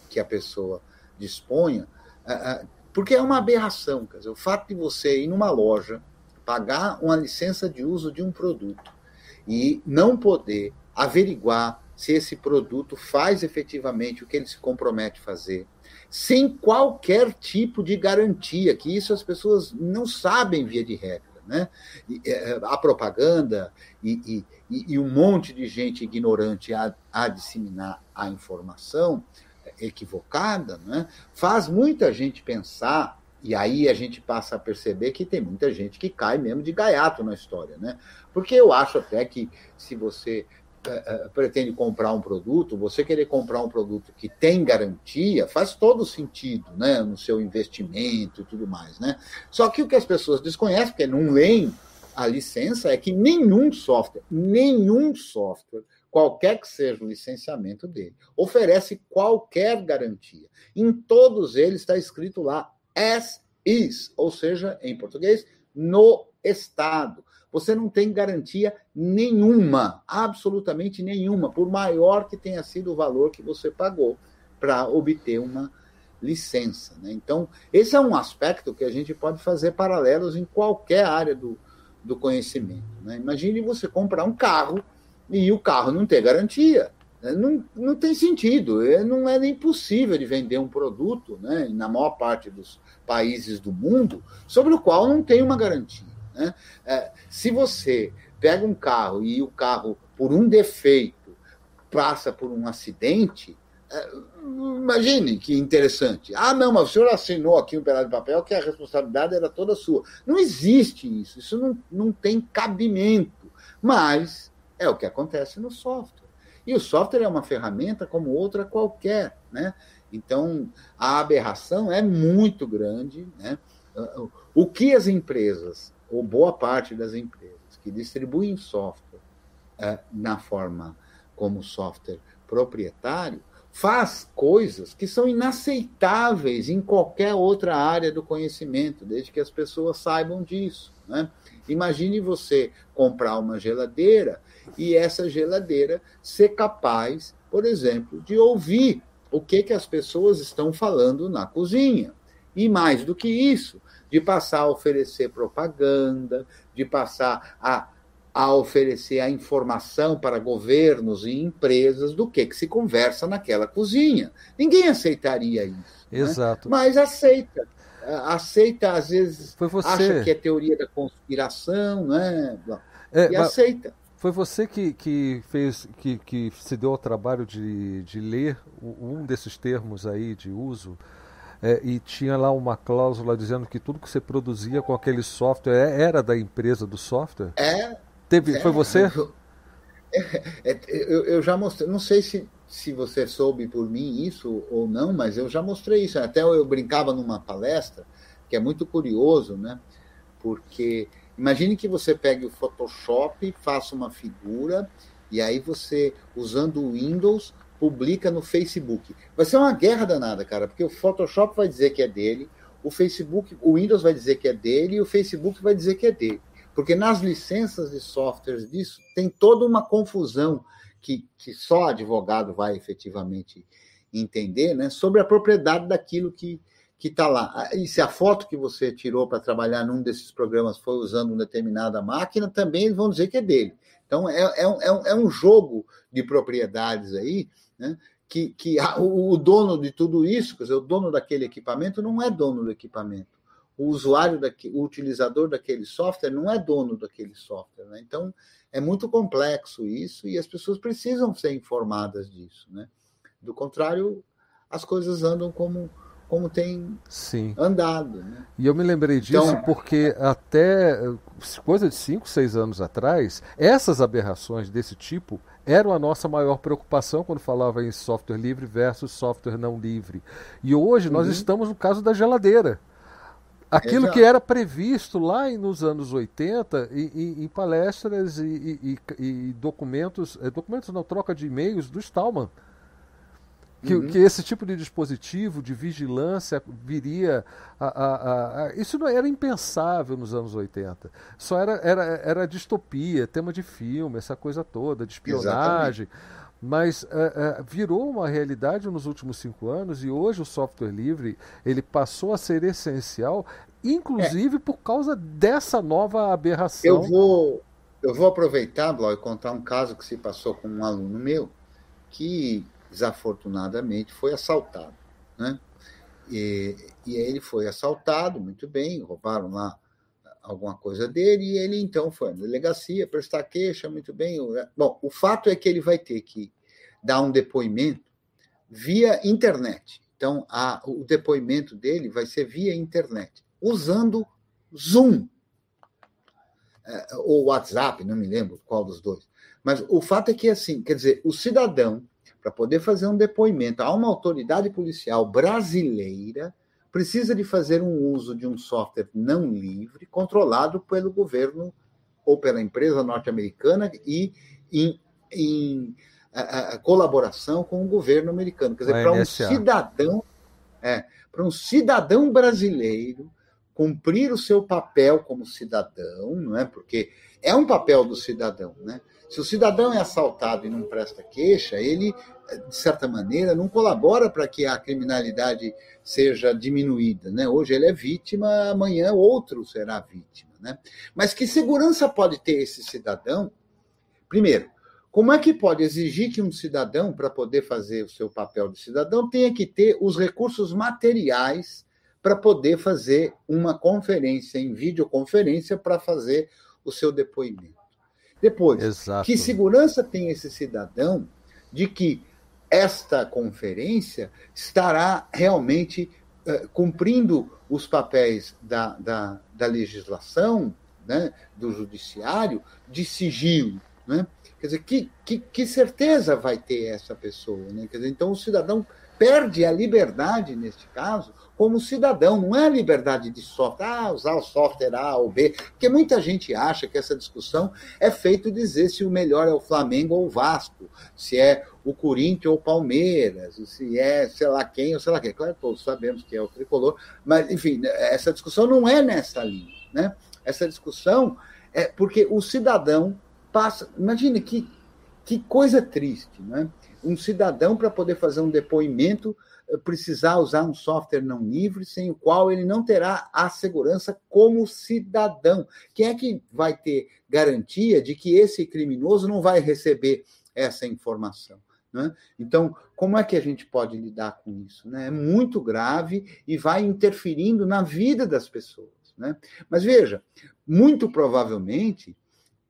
que a pessoa disponha, porque é uma aberração. Quer dizer, o fato de você ir numa loja, pagar uma licença de uso de um produto e não poder averiguar se esse produto faz efetivamente o que ele se compromete a fazer, sem qualquer tipo de garantia, que isso as pessoas não sabem via de regra. Né? E, é, a propaganda e, e, e, um monte de gente ignorante a, a disseminar a informação equivocada né? faz muita gente pensar e aí a gente passa a perceber que tem muita gente que cai mesmo de gaiato na história, né? Porque eu acho até que se você uh, pretende comprar um produto, você querer comprar um produto que tem garantia, faz todo sentido, né, no seu investimento e tudo mais, né? Só que o que as pessoas desconhecem, porque não leem a licença, é que nenhum software, nenhum software, qualquer que seja o licenciamento dele, oferece qualquer garantia. Em todos eles está escrito lá as is, ou seja, em português, no estado você não tem garantia nenhuma, absolutamente nenhuma, por maior que tenha sido o valor que você pagou para obter uma licença. Né? Então, esse é um aspecto que a gente pode fazer paralelos em qualquer área do, do conhecimento. Né? Imagine você comprar um carro e o carro não ter garantia. Né? Não, não tem sentido, é, não é nem possível de vender um produto, né, na maior parte dos países do mundo, sobre o qual não tem uma garantia. Né? É, se você pega um carro e o carro, por um defeito, passa por um acidente, é, imagine que interessante. Ah, não, mas o senhor assinou aqui um pedaço de papel que a responsabilidade era toda sua. Não existe isso, isso não, não tem cabimento. Mas é o que acontece no software. E o software é uma ferramenta como outra qualquer, né? Então, a aberração é muito grande, né? O que as empresas ou boa parte das empresas que distribuem software é, na forma como software proprietário, faz coisas que são inaceitáveis em qualquer outra área do conhecimento, desde que as pessoas saibam disso. Né? Imagine você comprar uma geladeira e essa geladeira ser capaz, por exemplo, de ouvir o que, que as pessoas estão falando na cozinha. E mais do que isso, de passar a oferecer propaganda, de passar a, a oferecer a informação para governos e empresas do que, que se conversa naquela cozinha. Ninguém aceitaria isso. Né? Exato. Né? Mas aceita. Aceita, às vezes, acha que é teoria da conspiração, né? É, e aceita. Foi você que, que fez que, que se deu ao trabalho de, de ler um desses termos aí de uso é, e tinha lá uma cláusula dizendo que tudo que você produzia com aquele software é, era da empresa do software? É. Teve, é, foi você? É, é, eu, eu, já mostrei, não sei se, se você soube por mim isso ou não, mas eu já mostrei isso. Até eu brincava numa palestra, que é muito curioso, né? Porque imagine que você pegue o Photoshop, faça uma figura, e aí você, usando o Windows, publica no Facebook. Vai ser uma guerra danada, cara, porque o Photoshop vai dizer que é dele, o Facebook, o Windows vai dizer que é dele e o Facebook vai dizer que é dele. Porque nas licenças de softwares disso tem toda uma confusão que, que só advogado vai efetivamente entender, né, sobre a propriedade daquilo que que está lá. E se a foto que você tirou para trabalhar num desses programas foi usando uma determinada máquina, também eles vão dizer que é dele. Então, é, é, um, é um é jogo de propriedades aí né? que, que a, o, dono de tudo isso, quer dizer, o dono daquele equipamento não é dono do equipamento. o usuário, daqui, o utilizador daquele software não é dono daquele software. Né? Então, é muito complexo isso e as pessoas precisam ser informadas disso. Né? Do contrário, as coisas andam como, como tem Sim. andado. Né? E eu me lembrei disso então, porque até coisa de 5, 6 anos atrás, essas aberrações desse tipo eram a nossa maior preocupação quando falava em software livre versus software não livre. E hoje nós uhum. estamos no caso da geladeira. Aquilo Exato. que era previsto lá nos anos 80 em, em palestras e, e, e, documentos, eh, documentos não, troca de e-mails do Stallman. Que, uhum. que, esse tipo de dispositivo de vigilância viria a, a, a, Isso não era impensável nos anos 80. Só era, era, era distopia, tema de filme, essa coisa toda, de espionagem. Exatamente. Mas uh, uh, virou uma realidade nos últimos cinco anos e hoje o software livre ele passou a ser essencial, inclusive é. por causa dessa nova aberração. Eu vou, eu vou aproveitar, Blau, e contar um caso que se passou com um aluno meu que desafortunadamente, foi assaltado. Né? E, e ele foi assaltado, muito bem, roubaram lá alguma coisa dele, e ele então foi na delegacia prestar queixa, muito bem. Bom, o fato é que ele vai ter que dar um depoimento via internet. Então, a, o depoimento dele vai ser via internet, usando Zoom. É, ou WhatsApp, não me lembro qual dos dois. Mas o fato é que, assim, quer dizer, o cidadão para poder fazer um depoimento a uma autoridade policial brasileira, precisa de fazer um uso de um software não livre, controlado pelo governo ou pela empresa norte-americana e em, em a, a colaboração com o governo americano. Quer dizer, para um cidadão, é, para um cidadão brasileiro cumprir o seu papel como cidadão, não é? Porque é um papel do cidadão, né? Se o cidadão é assaltado e não presta queixa, ele, de certa maneira, não colabora para que a criminalidade seja diminuída. Né? Hoje ele é vítima, amanhã outro será vítima. Né? Mas que segurança pode ter esse cidadão? Primeiro, como é que pode exigir que um cidadão, para poder fazer o seu papel de cidadão, tenha que ter os recursos materiais para poder fazer uma conferência em videoconferência para fazer o seu depoimento? Depois, Exato. que segurança tem esse cidadão de que esta conferência estará realmente uh, cumprindo os papéis da, da, da legislação, né, do judiciário, de sigilo? Né? Quer dizer, que, que, que, certeza vai ter essa pessoa? Né? Quer dizer, então, o cidadão perde a liberdade, neste caso, como cidadão, não é a liberdade de software, ah, usar o software A ou B, porque muita gente acha que essa discussão é feito dizer se o melhor é o Flamengo ou o Vasco, se é o Corinthians ou o Palmeiras, se é sei lá quem ou sei lá quem. Claro, todos sabemos que é o tricolor, mas, enfim, essa discussão não é nessa linha, né? Essa discussão é porque o cidadão passa. Imagine que, que coisa triste, né? Um cidadão, para poder fazer um depoimento, precisar usar um software não livre, sem o qual ele não terá a segurança como cidadão. Quem é que vai ter garantia de que esse criminoso não vai receber essa informação? Né? Então, como é que a gente pode lidar com isso? Né? É muito grave e vai interferindo na vida das pessoas. Né? Mas veja, muito provavelmente,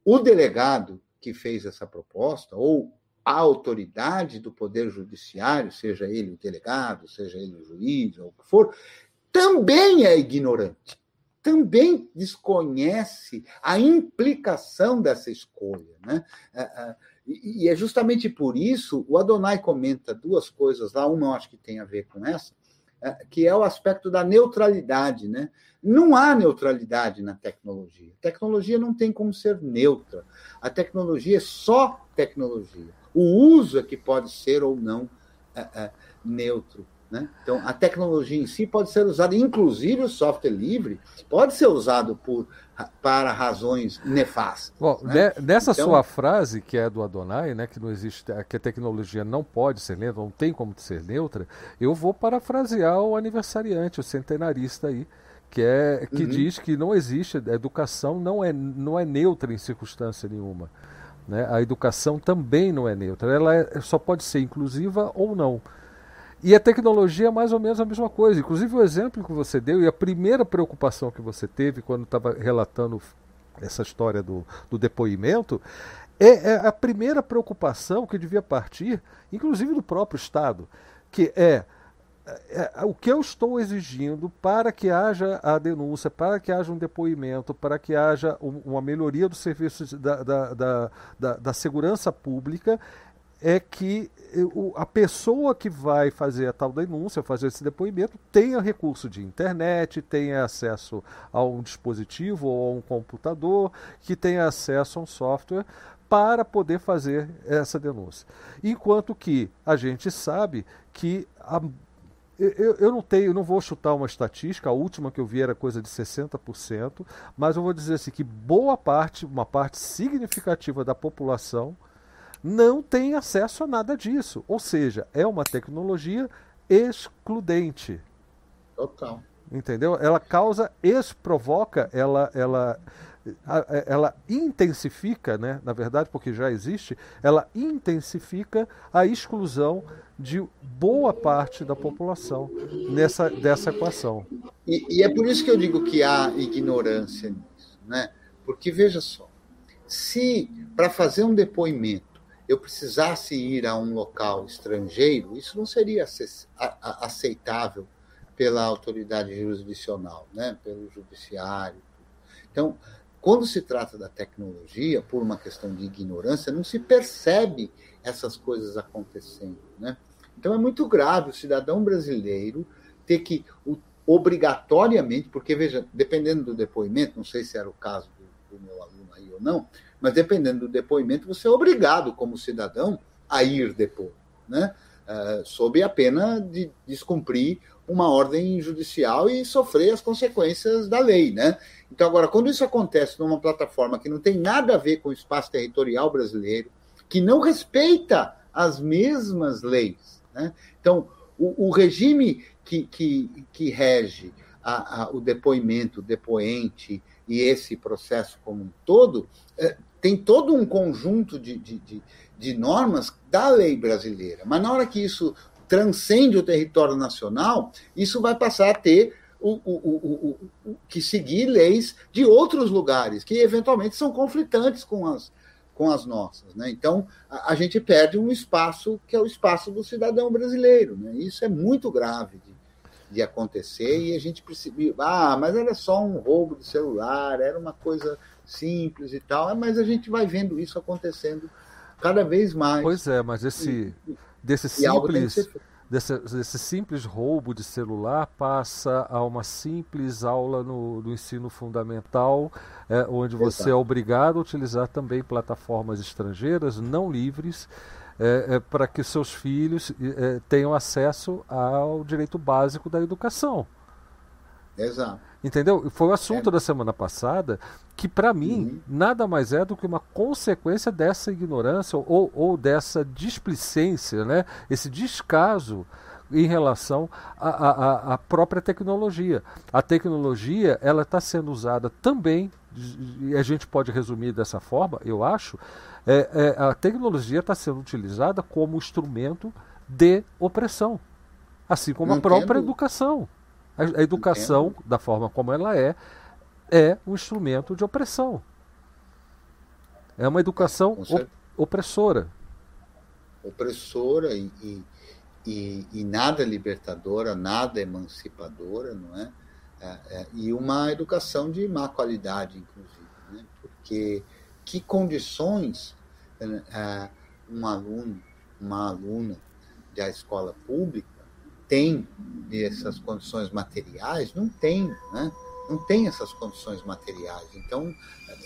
o delegado que fez essa proposta, ou a autoridade do Poder Judiciário, seja ele o delegado, seja ele o juiz, ou o que for, também é ignorante, também desconhece a implicação dessa escolha. Né? E é justamente por isso, o Adonai comenta duas coisas lá, uma eu acho que tem a ver com essa, é, que é o aspecto da neutralidade. Né? Não há neutralidade na tecnologia. Tecnologia não tem como ser neutra. A tecnologia é só tecnologia. O uso é que pode ser ou não é, é, neutro. Né? Então, a tecnologia em si pode ser usada, inclusive o software livre, pode ser usado por, para razões nefastas. Bom, né? nessa então, sua frase, que é do Adonai, né, que não existe, que a tecnologia não pode ser neutra, não tem como ser neutra, eu vou parafrasear o aniversariante, o centenarista aí, que é que uhum. diz que não existe, a educação não é, não é neutra em circunstância nenhuma. Né? A educação também não é neutra, ela é, só pode ser inclusiva ou não. E a tecnologia é mais ou menos a mesma coisa. Inclusive o exemplo que você deu e a primeira preocupação que você teve quando estava relatando essa história do, do depoimento é, é, a primeira preocupação que devia partir, inclusive do próprio Estado, que é, é, é o que eu estou exigindo para que haja a denúncia, para que haja um depoimento, para que haja um, uma melhoria do serviço da, da, da, da segurança pública, é que a pessoa que vai fazer a tal denúncia, fazer esse depoimento, tenha recurso de internet, tenha acesso a um dispositivo ou a um computador, que tenha acesso a um software para poder fazer essa denúncia. Enquanto que a gente sabe que a, eu, eu, não tenho, eu não vou chutar uma estatística, a última que eu vi era coisa de 60%, mas eu vou dizer assim que boa parte, uma parte significativa da população não tem acesso a nada disso. Ou seja, é uma tecnologia excludente. Total. Entendeu? Ela causa, provoca, ela, ela ela intensifica, né, na verdade, porque já existe, ela intensifica a exclusão de boa parte da população nessa dessa equação. E, e é por isso que eu digo que há ignorância nisso, né? Porque veja só, se para fazer um depoimento eu precisasse ir a um local estrangeiro, isso não seria aceitável pela autoridade jurisdicional, né? Pelo judiciário. Então, quando se trata da tecnologia, por uma questão de ignorância, não se percebe essas coisas acontecendo. Né? Então é muito grave o cidadão brasileiro ter que obrigatoriamente, porque veja, dependendo do depoimento, não sei se era o caso do, do meu aluno aí ou não, mas dependendo do depoimento, você é obrigado como cidadão a ir depor, né? Uh, sob a pena de descumprir uma ordem judicial e sofrer as consequências da lei, né? Então, agora, quando isso acontece numa plataforma que não tem nada a ver com o espaço territorial brasileiro, que não respeita as mesmas leis, né? Então, o, o regime que, que, que rege a, a, o depoimento, o depoente e esse processo como um todo, é, tem todo um conjunto de, de, de, de normas da lei brasileira. Mas na hora que isso transcende o território nacional, isso vai passar a ter o, o, o, que seguir leis de outros lugares, que eventualmente são conflitantes com as, com as nossas. Né? Então, a, a, gente perde um espaço que é o espaço do cidadão brasileiro. Né? Isso é muito grave de, de acontecer e a gente precisa. Ah, mas era só um roubo de celular, era uma coisa simples e tal, mas a gente vai vendo isso acontecendo cada vez mais. Pois é, mas esse. E, desse simples desse, desse, simples roubo de celular passa a uma simples aula no, no ensino fundamental, é, onde você Exato. é obrigado a utilizar também plataformas estrangeiras não livres é, é, para que seus filhos é, tenham acesso ao direito básico da educação. Exato. Entendeu? Foi o assunto é. da semana passada que, para mim, uhum. nada mais é do que uma consequência dessa ignorância ou, ou dessa displicência, né? esse descaso em relação à, própria tecnologia. A tecnologia ela está sendo usada também, e a gente pode resumir dessa forma, eu acho, é, é, a tecnologia está sendo utilizada como instrumento de opressão, assim como Não a própria entendo. educação. A, a educação, Entendo. da forma como ela é, é um instrumento de opressão. É uma educação op opressora. Opressora e, e, e, e, nada libertadora, nada emancipadora, não é? é, é e uma educação de má qualidade, inclusive. Né? Porque que condições é, um aluno, uma aluna da escola pública tem essas condições materiais, não tem, né? não tem essas condições materiais. Então,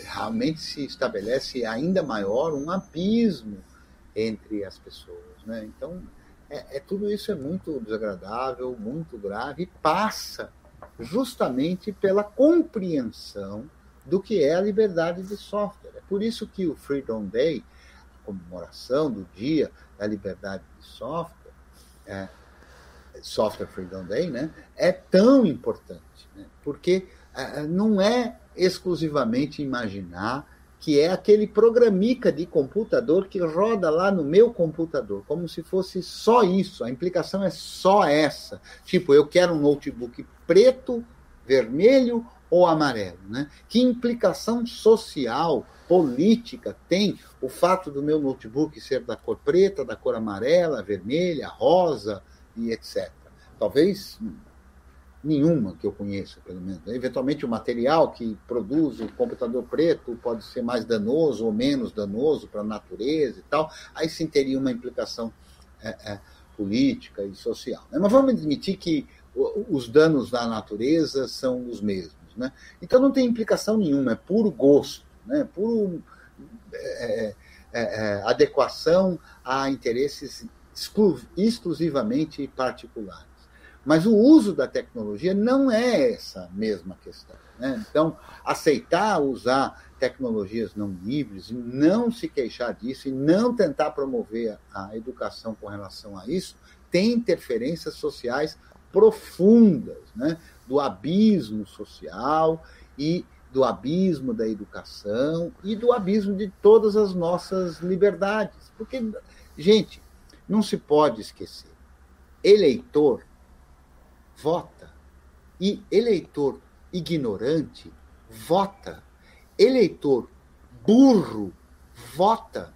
realmente se estabelece ainda maior um abismo entre as pessoas. Né? Então, é, é, tudo isso é muito desagradável, muito grave, e passa justamente pela compreensão do que é a liberdade de software. É por isso que o Freedom Day, a comemoração do Dia da Liberdade de Software, é, Software Freedom Day, né, é tão importante, né, porque uh, não é exclusivamente imaginar que é aquele programica de computador que roda lá no meu computador, como se fosse só isso. A implicação é só essa. Tipo, eu quero um notebook preto, vermelho ou amarelo, né? Que implicação social, política tem o fato do meu notebook ser da cor preta, da cor amarela, vermelha, rosa e etc. Talvez nenhuma que eu conheça, pelo menos. Eventualmente, o material que produz o computador preto pode ser mais danoso ou menos danoso para a natureza e tal. Aí sim teria uma implicação é, é, política e social. Né? Mas vamos admitir que os danos da natureza são os mesmos. Né? Então não tem implicação nenhuma, é puro gosto, né? puro é, é, é adequação a interesses exclusivamente particulares. Mas o uso da tecnologia não é essa mesma questão. Né? Então, aceitar usar tecnologias não livres, não se queixar disso e não tentar promover a educação com relação a isso, tem interferências sociais profundas, né? do abismo social e do abismo da educação e do abismo de todas as nossas liberdades. Porque, gente, não se pode esquecer: eleitor vota. E eleitor ignorante vota. Eleitor burro vota.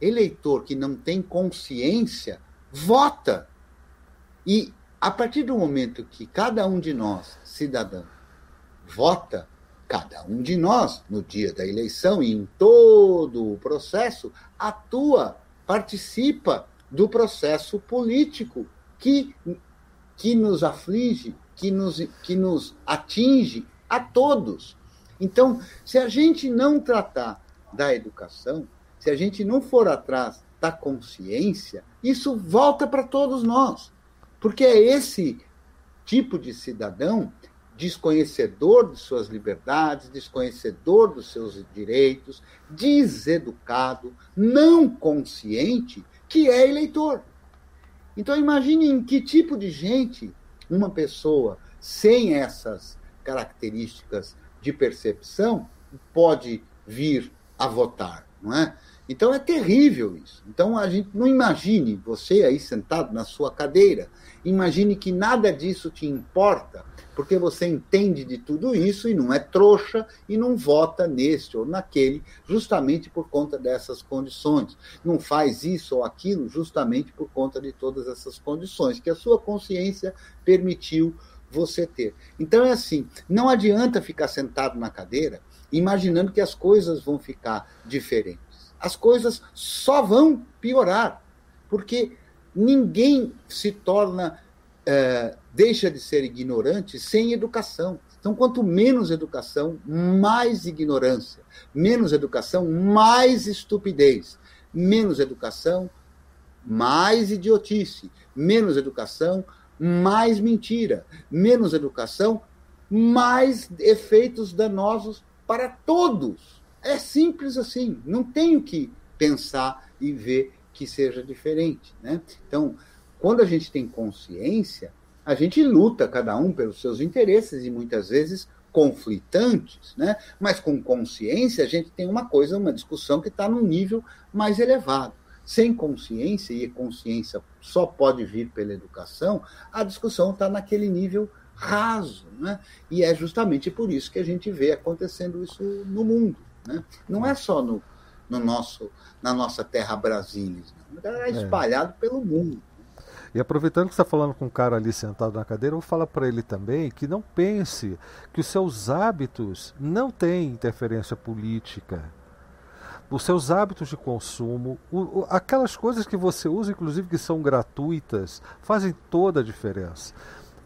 Eleitor que não tem consciência vota. E a partir do momento que cada um de nós, cidadão, vota, cada um de nós, no dia da eleição e em todo o processo, atua, participa do processo político que que nos aflige, que nos, que nos atinge a todos. Então, se a gente não tratar da educação, se a gente não for atrás da consciência, isso volta para todos nós. Porque é esse tipo de cidadão desconhecedor de suas liberdades, desconhecedor dos seus direitos, deseducado, não consciente, que é eleitor. Então imagine em que tipo de gente uma pessoa sem essas características de percepção pode vir a votar, não é? Então é terrível isso. Então a gente não imagine você aí sentado na sua cadeira, imagine que nada disso te importa porque você entende de tudo isso e não é trouxa e não vota neste ou naquele, justamente por conta dessas condições. Não faz isso ou aquilo justamente por conta de todas essas condições que a sua consciência permitiu você ter. Então é assim, não adianta ficar sentado na cadeira imaginando que as coisas vão ficar diferentes. As coisas só vão piorar, porque ninguém se torna é, deixa de ser ignorante sem educação. Então, quanto menos educação, mais ignorância. Menos educação, mais estupidez. Menos educação, mais idiotice. Menos educação, mais mentira. Menos educação, mais efeitos danosos para todos. É simples assim. Não tenho que pensar e ver que seja diferente. Né? Então, quando a gente tem consciência, a gente luta cada um pelos seus interesses e muitas vezes conflitantes, né? mas com consciência a gente tem uma coisa, uma discussão que está num nível mais elevado. Sem consciência, e consciência só pode vir pela educação, a discussão está naquele nível raso. Né? E é justamente por isso que a gente vê acontecendo isso no mundo. Né? Não é só no, no nosso, na nossa terra Brasília, é espalhado é. pelo mundo. E aproveitando que você está falando com um cara ali sentado na cadeira, eu vou falar para ele também que não pense que os seus hábitos não têm interferência política. Os seus hábitos de consumo, o, o, aquelas coisas que você usa, inclusive que são gratuitas, fazem toda a diferença.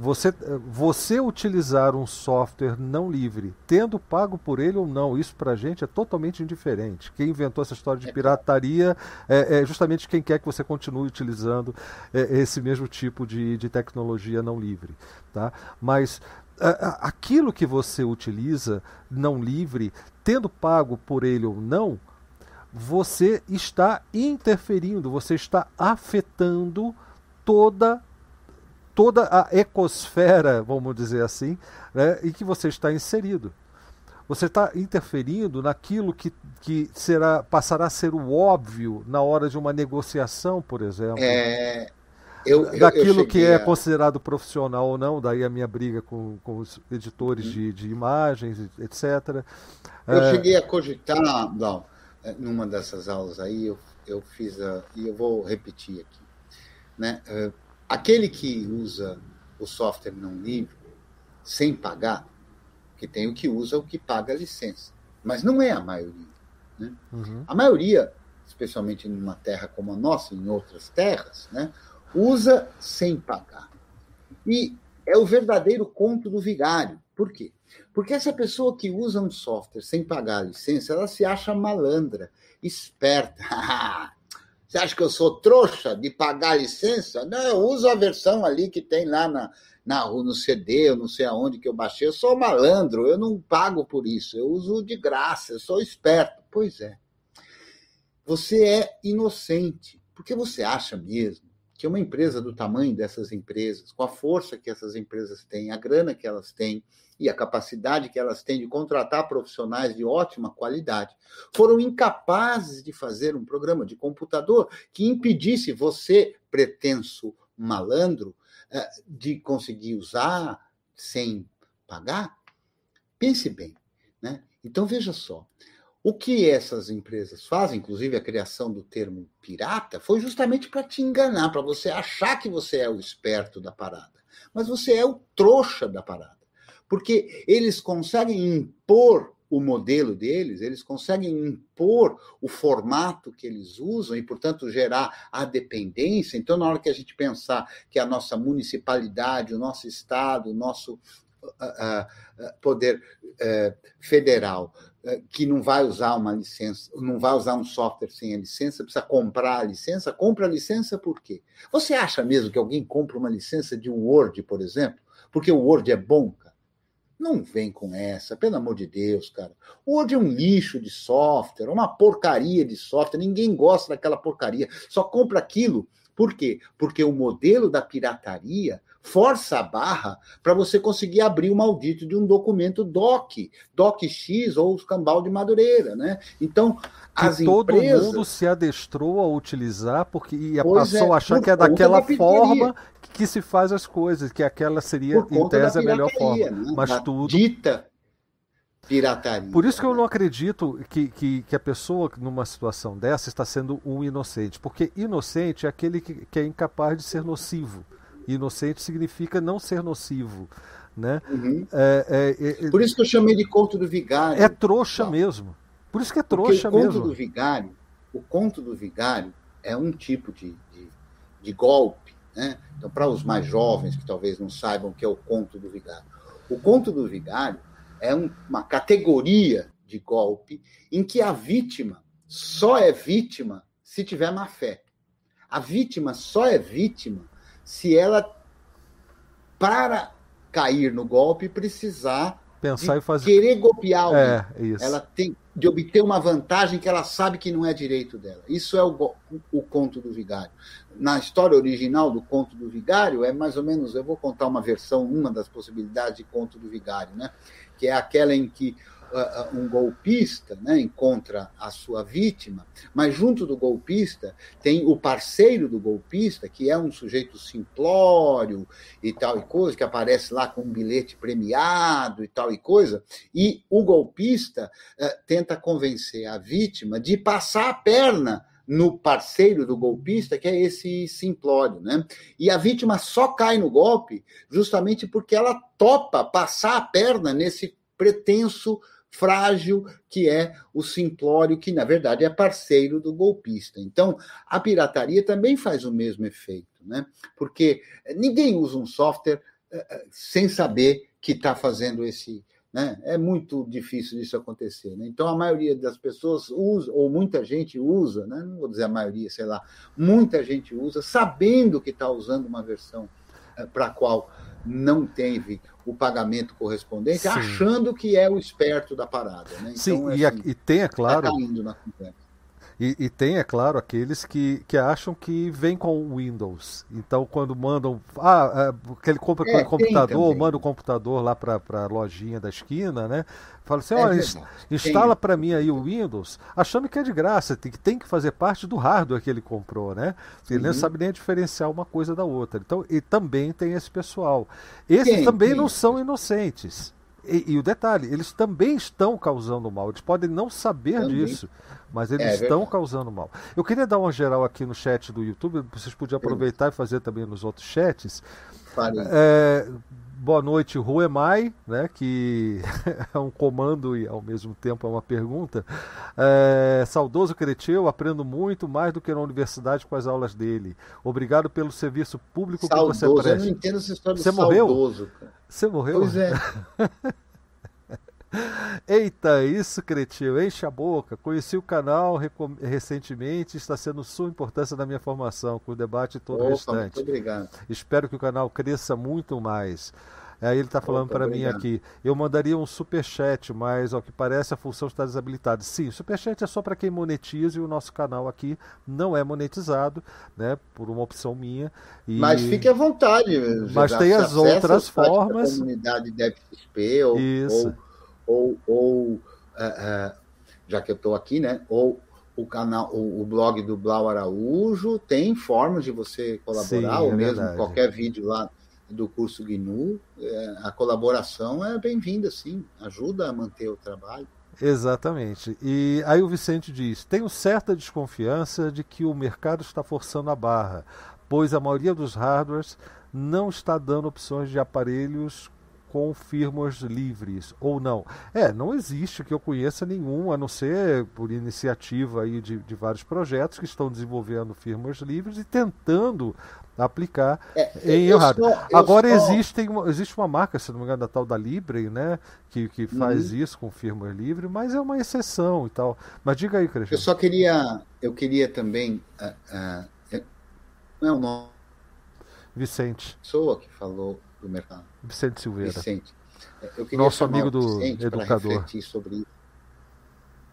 Você, você utilizar um software não livre, tendo pago por ele ou não, isso para a gente é totalmente indiferente. Quem inventou essa história de é pirataria é, é justamente quem quer que você continue utilizando é, esse mesmo tipo de, de tecnologia não livre. Tá? Mas aquilo que você utiliza não livre, tendo pago por ele ou não, você está interferindo, você está afetando toda toda a ecosfera, vamos dizer assim, né, em que você está inserido. você está interferindo naquilo que, que será, passará a ser o óbvio na hora de uma negociação, por exemplo. É, eu, eu, daquilo eu que é a... considerado profissional ou não, daí a minha briga com, com os editores uhum. de, de imagens, etc. Eu é... cheguei a cogitar, Blau, é, numa dessas aulas aí, eu, eu fiz a. e eu vou repetir aqui. Né? Aquele que usa o software não livre sem pagar, que tem o que usa o que paga a licença. Mas não é a maioria. Né? Uhum. A maioria, especialmente numa terra como a nossa, em outras terras, né, usa sem pagar. E é o verdadeiro conto do vigário. Por quê? Porque essa pessoa que usa um software sem pagar a licença, ela se acha malandra, esperta. Você acha que eu sou trouxa de pagar licença? Não, eu uso a versão ali que tem lá na, na, no CD, eu não sei aonde que eu baixei. Eu sou malandro, eu não pago por isso, eu uso de graça, eu sou esperto. Pois é. Você é inocente, porque você acha mesmo que uma empresa do tamanho dessas empresas, com a força que essas empresas têm, a grana que elas têm e a capacidade que elas têm de contratar profissionais de ótima qualidade, foram incapazes de fazer um programa de computador que impedisse você, pretenso malandro, eh, de conseguir usar sem pagar? Pense bem. Né? Então, veja só. O que essas empresas fazem, inclusive a criação do termo pirata, foi justamente para te enganar, para você achar que você é o esperto da parada. Mas você é o trouxa da parada. Porque eles conseguem impor o modelo deles, eles conseguem impor o formato que eles usam e, portanto, gerar a dependência. Então, na hora que a gente pensar que a nossa municipalidade, o nosso Estado, o nosso uh, uh, poder uh, federal eh, que não vai usar uma licença, não vai usar um software sem a licença, precisa comprar a licença, compra a licença por quê? Você acha mesmo que alguém compra uma licença de Word, por exemplo, porque o Word é bom, cara? Não vem com essa, pelo amor de Deus, cara. Word é um lixo de software, uma porcaria de software, ninguém gosta daquela porcaria, só compra aquilo. Por quê? Porque o modelo da pirataria força a barra para você conseguir abrir o maldito de um documento DOC, DOCX ou os cambal de Madureira, né? Então, as que todo empresas... mundo se adestrou a utilizar porque e passou é, a achar que é daquela forma que se faz as coisas, que aquela seria em tese a melhor forma, né? mas da tudo dita pirataria. Por isso que eu não acredito que, que, que, a pessoa numa situação dessa está sendo um inocente, porque inocente é aquele que, que é incapaz de ser nocivo. Inocente significa não ser nocivo. Né? Uhum. É, é, é, Por isso que eu chamei de conto do vigário. É trouxa tá? mesmo. Por isso que é trouxa Porque o conto mesmo. Do vigário, o conto do vigário é um tipo de, de, de golpe. Né? Então, para os mais jovens que talvez não saibam o que é o conto do vigário, o conto do vigário é um, uma categoria de golpe em que a vítima só é vítima se tiver má fé. A vítima só é vítima se ela, para cair no golpe, precisar pensar e fazer querer golpear alguém. É, isso. Ela tem de obter uma vantagem que ela sabe que não é direito dela. Isso é o, o conto do vigário. Na história original do conto do vigário é mais ou menos, eu vou contar uma versão, uma das possibilidades de conto do vigário, né? Que é aquela em que um golpista né, encontra a sua vítima, mas junto do golpista tem o parceiro do golpista, que é um sujeito simplório e tal e coisa, que aparece lá com um bilhete premiado e tal e coisa, e o golpista uh, tenta convencer a vítima de passar a perna no parceiro do golpista, que é esse simplório, né? E a vítima só cai no golpe justamente porque ela topa passar a perna nesse pretenso frágil que é o simplório, que na verdade é parceiro do golpista. Então, a pirataria também faz o mesmo efeito, né? Porque ninguém usa um software uh, sem saber que está fazendo esse. Né? É muito difícil isso acontecer. Né? Então, a maioria das pessoas usa, ou muita gente usa, né? não vou dizer a maioria, sei lá, muita gente usa, sabendo que está usando uma versão uh, para a qual não teve o pagamento correspondente, Sim. achando que é o esperto da parada. Né? Então, Sim, é, assim, e, e tem, é claro. Tá caindo na E, e, tem, é claro, aqueles que, que acham que vem com o Windows. Então, quando mandam. Ah, é, ele compra é, computador, manda o computador lá para a lojinha da esquina, né? Fala assim: é olha, instala para mim aí o Windows, achando que é de graça, tem, tem que fazer parte do hardware que ele comprou, né? Ele uhum. não sabe nem diferenciar uma coisa da outra. Então, e também tem esse pessoal. Esses tem, também tem. não são inocentes. E, e, o detalhe, eles também estão causando mal. Eles podem não saber também. disso, mas eles é, estão verdade. causando mal. Eu queria dar uma geral aqui no chat do YouTube, vocês podiam aproveitar e fazer também nos outros chats. É, boa noite, Ruemai, né, que é um comando e ao mesmo tempo é uma pergunta. É, saudoso Cretil, aprendo muito mais do que na universidade com as aulas dele. Obrigado pelo serviço público saudoso, que você presta. Eu não entendo essa história você morreu? saudoso. Cara. Você morreu? Pois é. Eita, isso, Cretil, enche a boca. Conheci o canal recentemente está sendo sua importância na minha formação, com o debate todo Opa, restante. Muito obrigado. Espero que o canal cresça muito mais. Aí ele está falando para mim aqui, eu mandaria um super chat, mas ao que parece a função está desabilitada. Sim, super chat é só para quem monetiza e o nosso canal aqui não é monetizado, né, por uma opção minha. E... Mas fique à vontade. Mas tem as outras formas. Da comunidade DevXP ou, Isso. ou, ou, ou uh, uh, já que eu estou aqui, né, ou o canal, o, o, blog do Blau Araújo tem formas de você colaborar, Sim, ou é mesmo verdade. qualquer vídeo lá do curso GNU, é, a colaboração é bem-vinda, sim, ajuda a manter o trabalho. Exatamente. E aí o Vicente diz: tenho certa desconfiança de que o mercado está forçando a barra, pois a maioria dos hardwares não está dando opções de aparelhos com firmwares livres ou não. É, não existe que eu conheça nenhum, a não ser por iniciativa aí de, de vários projetos que estão desenvolvendo firmwares livres e tentando aplicar é, em errado. Agora só... existe, uma, existe uma marca, se não me engano, da tal da Libre, né? Que, que faz uhum. isso com firmware livre, mas é uma exceção e tal. Mas diga aí, Cristian. Eu só queria, eu queria também. Uh, uh, não é o nome. Vicente. Pessoa que falou do mercado. Vicente Silveira. Vicente. Nosso amigo do educador. sobre isso.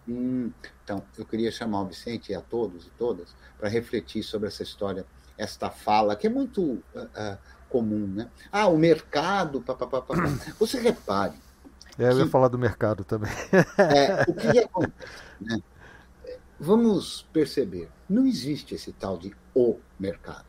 Hum, então, eu queria chamar o Vicente e a todos e todas para refletir sobre essa história esta fala, que é muito uh, comum, né? Ah, o mercado, papapá. Você repare. É, eu ia falar do mercado também. é, o que acontece? Né? Vamos perceber, não existe esse tal de o mercado.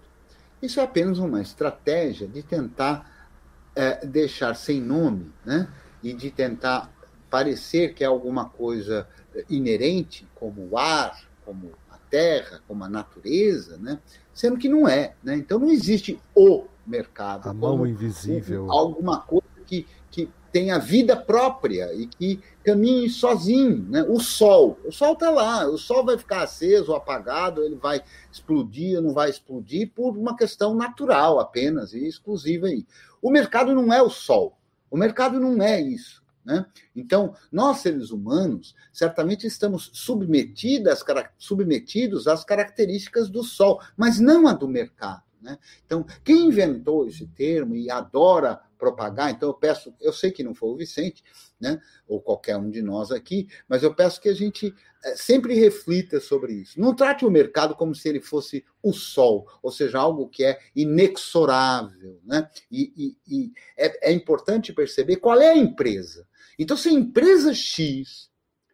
Isso é apenas uma estratégia de tentar é, deixar sem nome, né? E de tentar parecer que é alguma coisa inerente, como o ar, como terra, como a natureza, né? sendo que não é. Né? Então não existe o mercado. A mão invisível. alguma coisa que, que tenha vida própria e que caminhe sozinho. Né? O sol. O sol está lá. O sol vai ficar aceso, apagado, ele vai explodir ou não vai explodir por uma questão natural apenas e exclusiva aí. O mercado não é o sol. O mercado não é isso. Né? Então, nós seres humanos, certamente estamos submetidos, submetidos às características do Sol, mas não a do mercado. Né? Então, quem inventou esse termo e adora propagar, então eu peço, eu sei que não foi o Vicente, né, ou qualquer um de nós aqui, mas eu peço que a gente é, sempre reflita sobre isso. Não trate o mercado como se ele fosse o sol, ou seja, algo que é inexorável. Né? E, e, e é, é importante perceber qual é a empresa. Então, se a empresa X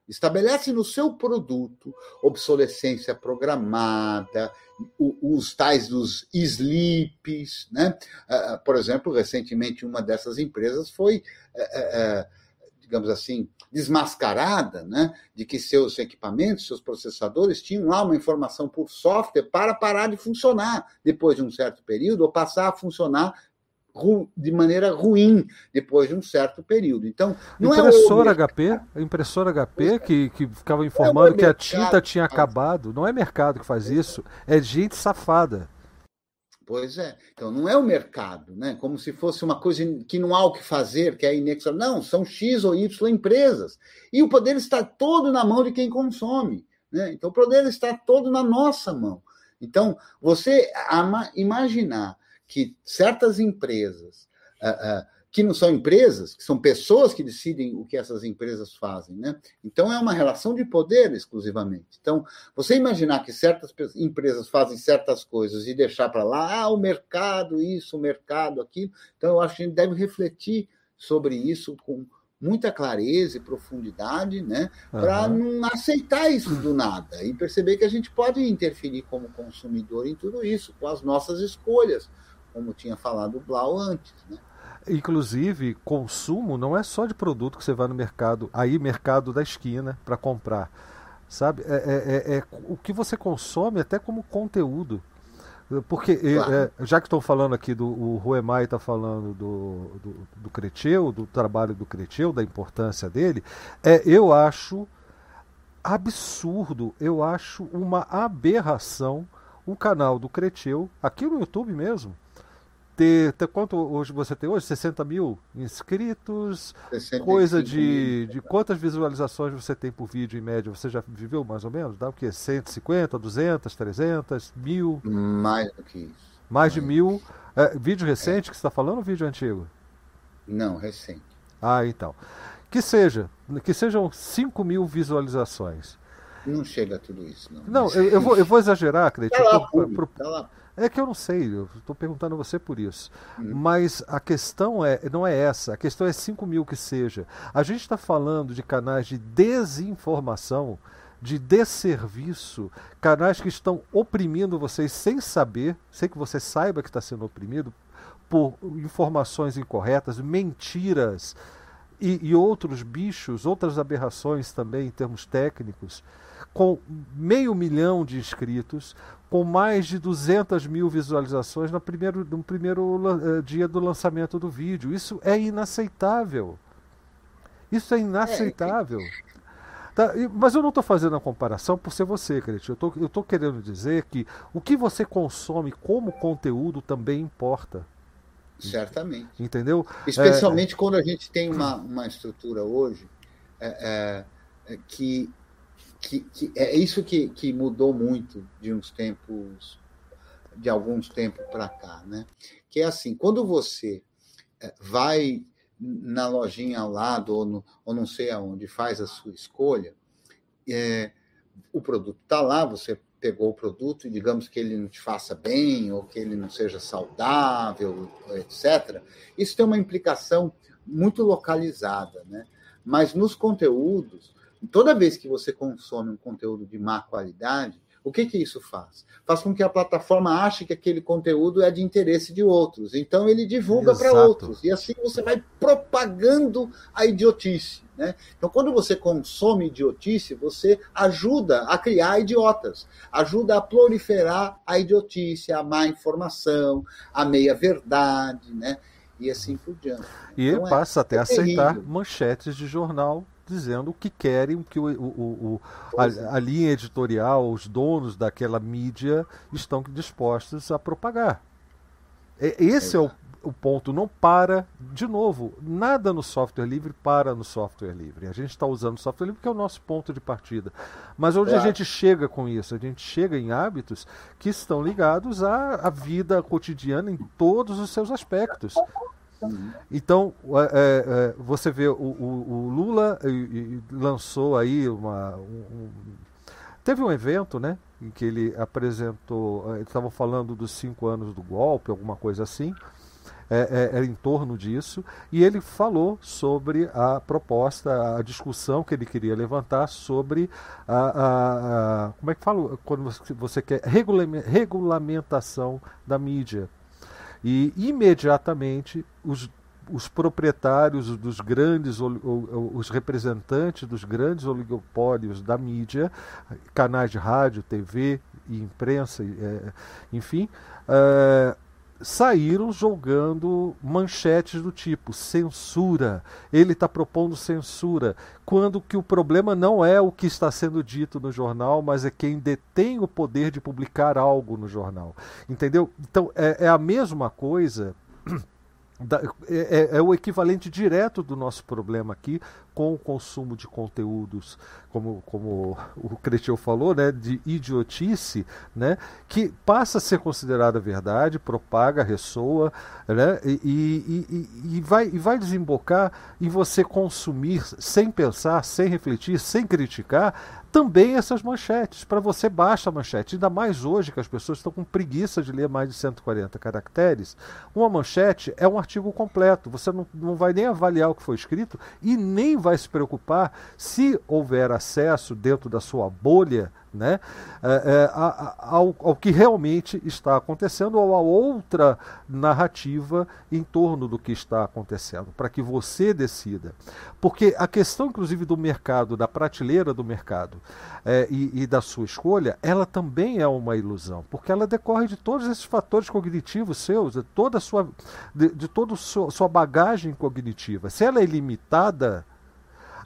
estabelece no seu produto obsolescência programada, os tais dos sleeps, né? Ah, ah, por exemplo, recentemente uma dessas empresas foi, eh, eh, eh, digamos assim, desmascarada, né? De que seus equipamentos, seus processadores tinham lá uma informação por software para parar de funcionar depois de um certo período ou passar a funcionar de maneira ruim depois de um certo período. Então, não impressora é o... HP, impressora HP é. que, que ficava informando é que a tinta tinha acabado. Não é mercado que faz isso, é gente safada. Pois é. Então não é o mercado, né? Como se fosse uma coisa que não há o que fazer, que é inexorável. Não, são X ou Y empresas. E o poder está todo na mão de quem consome. Né? Então o poder está todo na nossa mão. Então, você imaginar que certas empresas uh, uh, que não são empresas, que são pessoas que decidem o que essas empresas fazem, né? Então é uma relação de poder exclusivamente. Então, você imaginar que certas empresas fazem certas coisas e deixar para lá, ah, o mercado, isso, o mercado, aquilo. Então, eu acho que a gente deve refletir sobre isso com muita clareza e profundidade, né? Para uhum. não aceitar isso do nada e perceber que a gente pode interferir como consumidor em tudo isso, com as nossas escolhas, como tinha falado o Blau antes, né? Inclusive, consumo não é só de produto que você vai no mercado, aí mercado da esquina para comprar, sabe? É, é, é, é, o que você consome até como conteúdo. Porque, claro. é, já que estão falando aqui do. O Ruemai está falando do, do, do Creteu, do trabalho do Creteu, da importância dele, é, eu acho absurdo, eu acho uma aberração o canal do Creteu, aqui no YouTube mesmo, ter, ter quanto hoje você tem hoje? 60 mil inscritos, coisa de, de quantas visualizações você tem por vídeo em média? Você já viveu mais ou menos? Dá o quê? 150, 200, 300, mil? Mais do que isso. Mais, mais de mil. É, vídeo recente é. que você está falando ou vídeo antigo? Não, recente. Ah, então. Que seja, que sejam 5 mil visualizações. Não chega a tudo isso, não. Não, eu, eu, vou, eu vou exagerar, acredito. Tá lá, pro, tá lá. É que eu não sei, eu estou perguntando a você por isso. Uhum. Mas a questão é, não é essa, a questão é 5 mil que seja. A gente está falando de canais de desinformação, de desserviço, canais que estão oprimindo vocês sem saber, sem que você saiba que está sendo oprimido, por informações incorretas, mentiras e, e outros bichos, outras aberrações também em termos técnicos com meio milhão de inscritos, com mais de 200 mil visualizações no primeiro, no primeiro uh, dia do lançamento do vídeo. Isso é inaceitável. Isso é inaceitável. Tá, mas eu não estou fazendo a comparação por ser você, Crete. Eu estou querendo dizer que o que você consome como conteúdo também importa. Certamente. Entendeu? Especialmente é, quando a gente tem uma, uma estrutura hoje é, é, que que, que é isso que, que mudou muito de uns tempos, de alguns tempos para cá, né? Que é assim, quando você é, vai na lojinha ao lado ou, no, ou não sei aonde faz a sua escolha, é, o produto está lá, você pegou o produto e digamos que ele não te faça bem ou que ele não seja saudável, etc. Isso tem uma implicação muito localizada, né? Mas nos conteúdos toda vez que você consome um conteúdo de má qualidade, o que, que isso faz? Faz com que a plataforma ache que aquele conteúdo é de interesse de outros. Então ele divulga para outros. E assim você vai propagando a idiotice. Né? Então, quando você consome idiotice, você ajuda a criar idiotas, ajuda a proliferar a idiotice, a má informação, a meia-verdade, né? e assim por diante. E então, passa é, até a aceitar manchetes de jornal dizendo o que querem, o que o, o, o a, a, linha editorial, os donos daquela mídia estão dispostos a propagar. É, esse é, é o, o, ponto. Não para, de novo, nada no software livre para no software livre. A gente está usando o software livre porque é o nosso ponto de partida. Mas onde é. a gente chega com isso? A gente chega em hábitos que estão ligados à, à vida cotidiana em todos os seus aspectos. Então, é, é, você vê, o, o, o Lula lançou aí uma. Um, teve um evento, né? Em que ele apresentou. Eles estavam falando dos cinco anos do golpe, alguma coisa assim. É, é, em torno disso, e ele falou sobre a proposta, a discussão que ele queria levantar sobre a, a, a como é que fala quando você quer regulamentação da mídia, e imediatamente os, os proprietários dos grandes, os representantes dos grandes oligopólios da mídia, canais de rádio, TV e imprensa, é, enfim, é, saíram jogando manchetes do tipo censura. Ele está propondo censura, quando que o problema não é o que está sendo dito no jornal, mas é quem detém o poder de publicar algo no jornal. Entendeu? Então é, é a mesma coisa. Da, é, é, é, o equivalente direto do nosso problema aqui com o consumo de conteúdos, como, como o Cretil falou, né, de idiotice, né, que passa a ser considerada verdade, propaga, ressoa, né, e, e, e, vai, e vai desembocar em você consumir sem pensar, sem refletir, sem criticar, também essas manchetes. Para você baixa a manchete. Ainda mais hoje que as pessoas estão com preguiça de ler mais de 140 caracteres. Uma manchete é um artigo completo. Você não, não vai nem avaliar o que foi escrito e nem vai se preocupar se houver acesso dentro da sua bolha né, é, é, ao, ao, que realmente está acontecendo ou a outra narrativa em torno do que está acontecendo, para que você decida. Porque a questão, inclusive, do mercado, da prateleira do mercado é, e, e, da sua escolha, ela também é uma ilusão, porque ela decorre de todos esses fatores cognitivos seus, de toda a sua, de, de toda a sua, sua bagagem cognitiva. Se ela é limitada,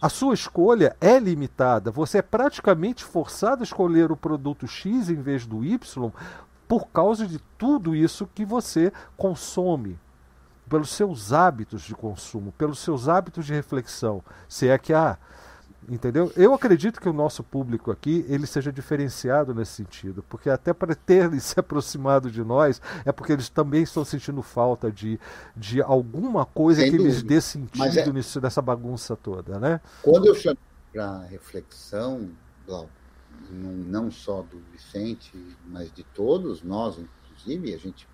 a sua escolha é limitada. Você é praticamente forçado a escolher o produto X em vez do Y por causa de tudo isso que você consome, pelos seus hábitos de consumo, pelos seus hábitos de reflexão. Se é que há. Ah, Entendeu? Eu acredito que o nosso público aqui ele seja diferenciado nesse sentido, porque até para ter se aproximado de nós é porque eles também estão sentindo falta de, de alguma coisa Sem que dúvida. lhes dê sentido é... nisso, nessa bagunça toda, né? Quando eu chamo para reflexão, Glauco, não só do Vicente, mas de todos nós, inclusive, a gente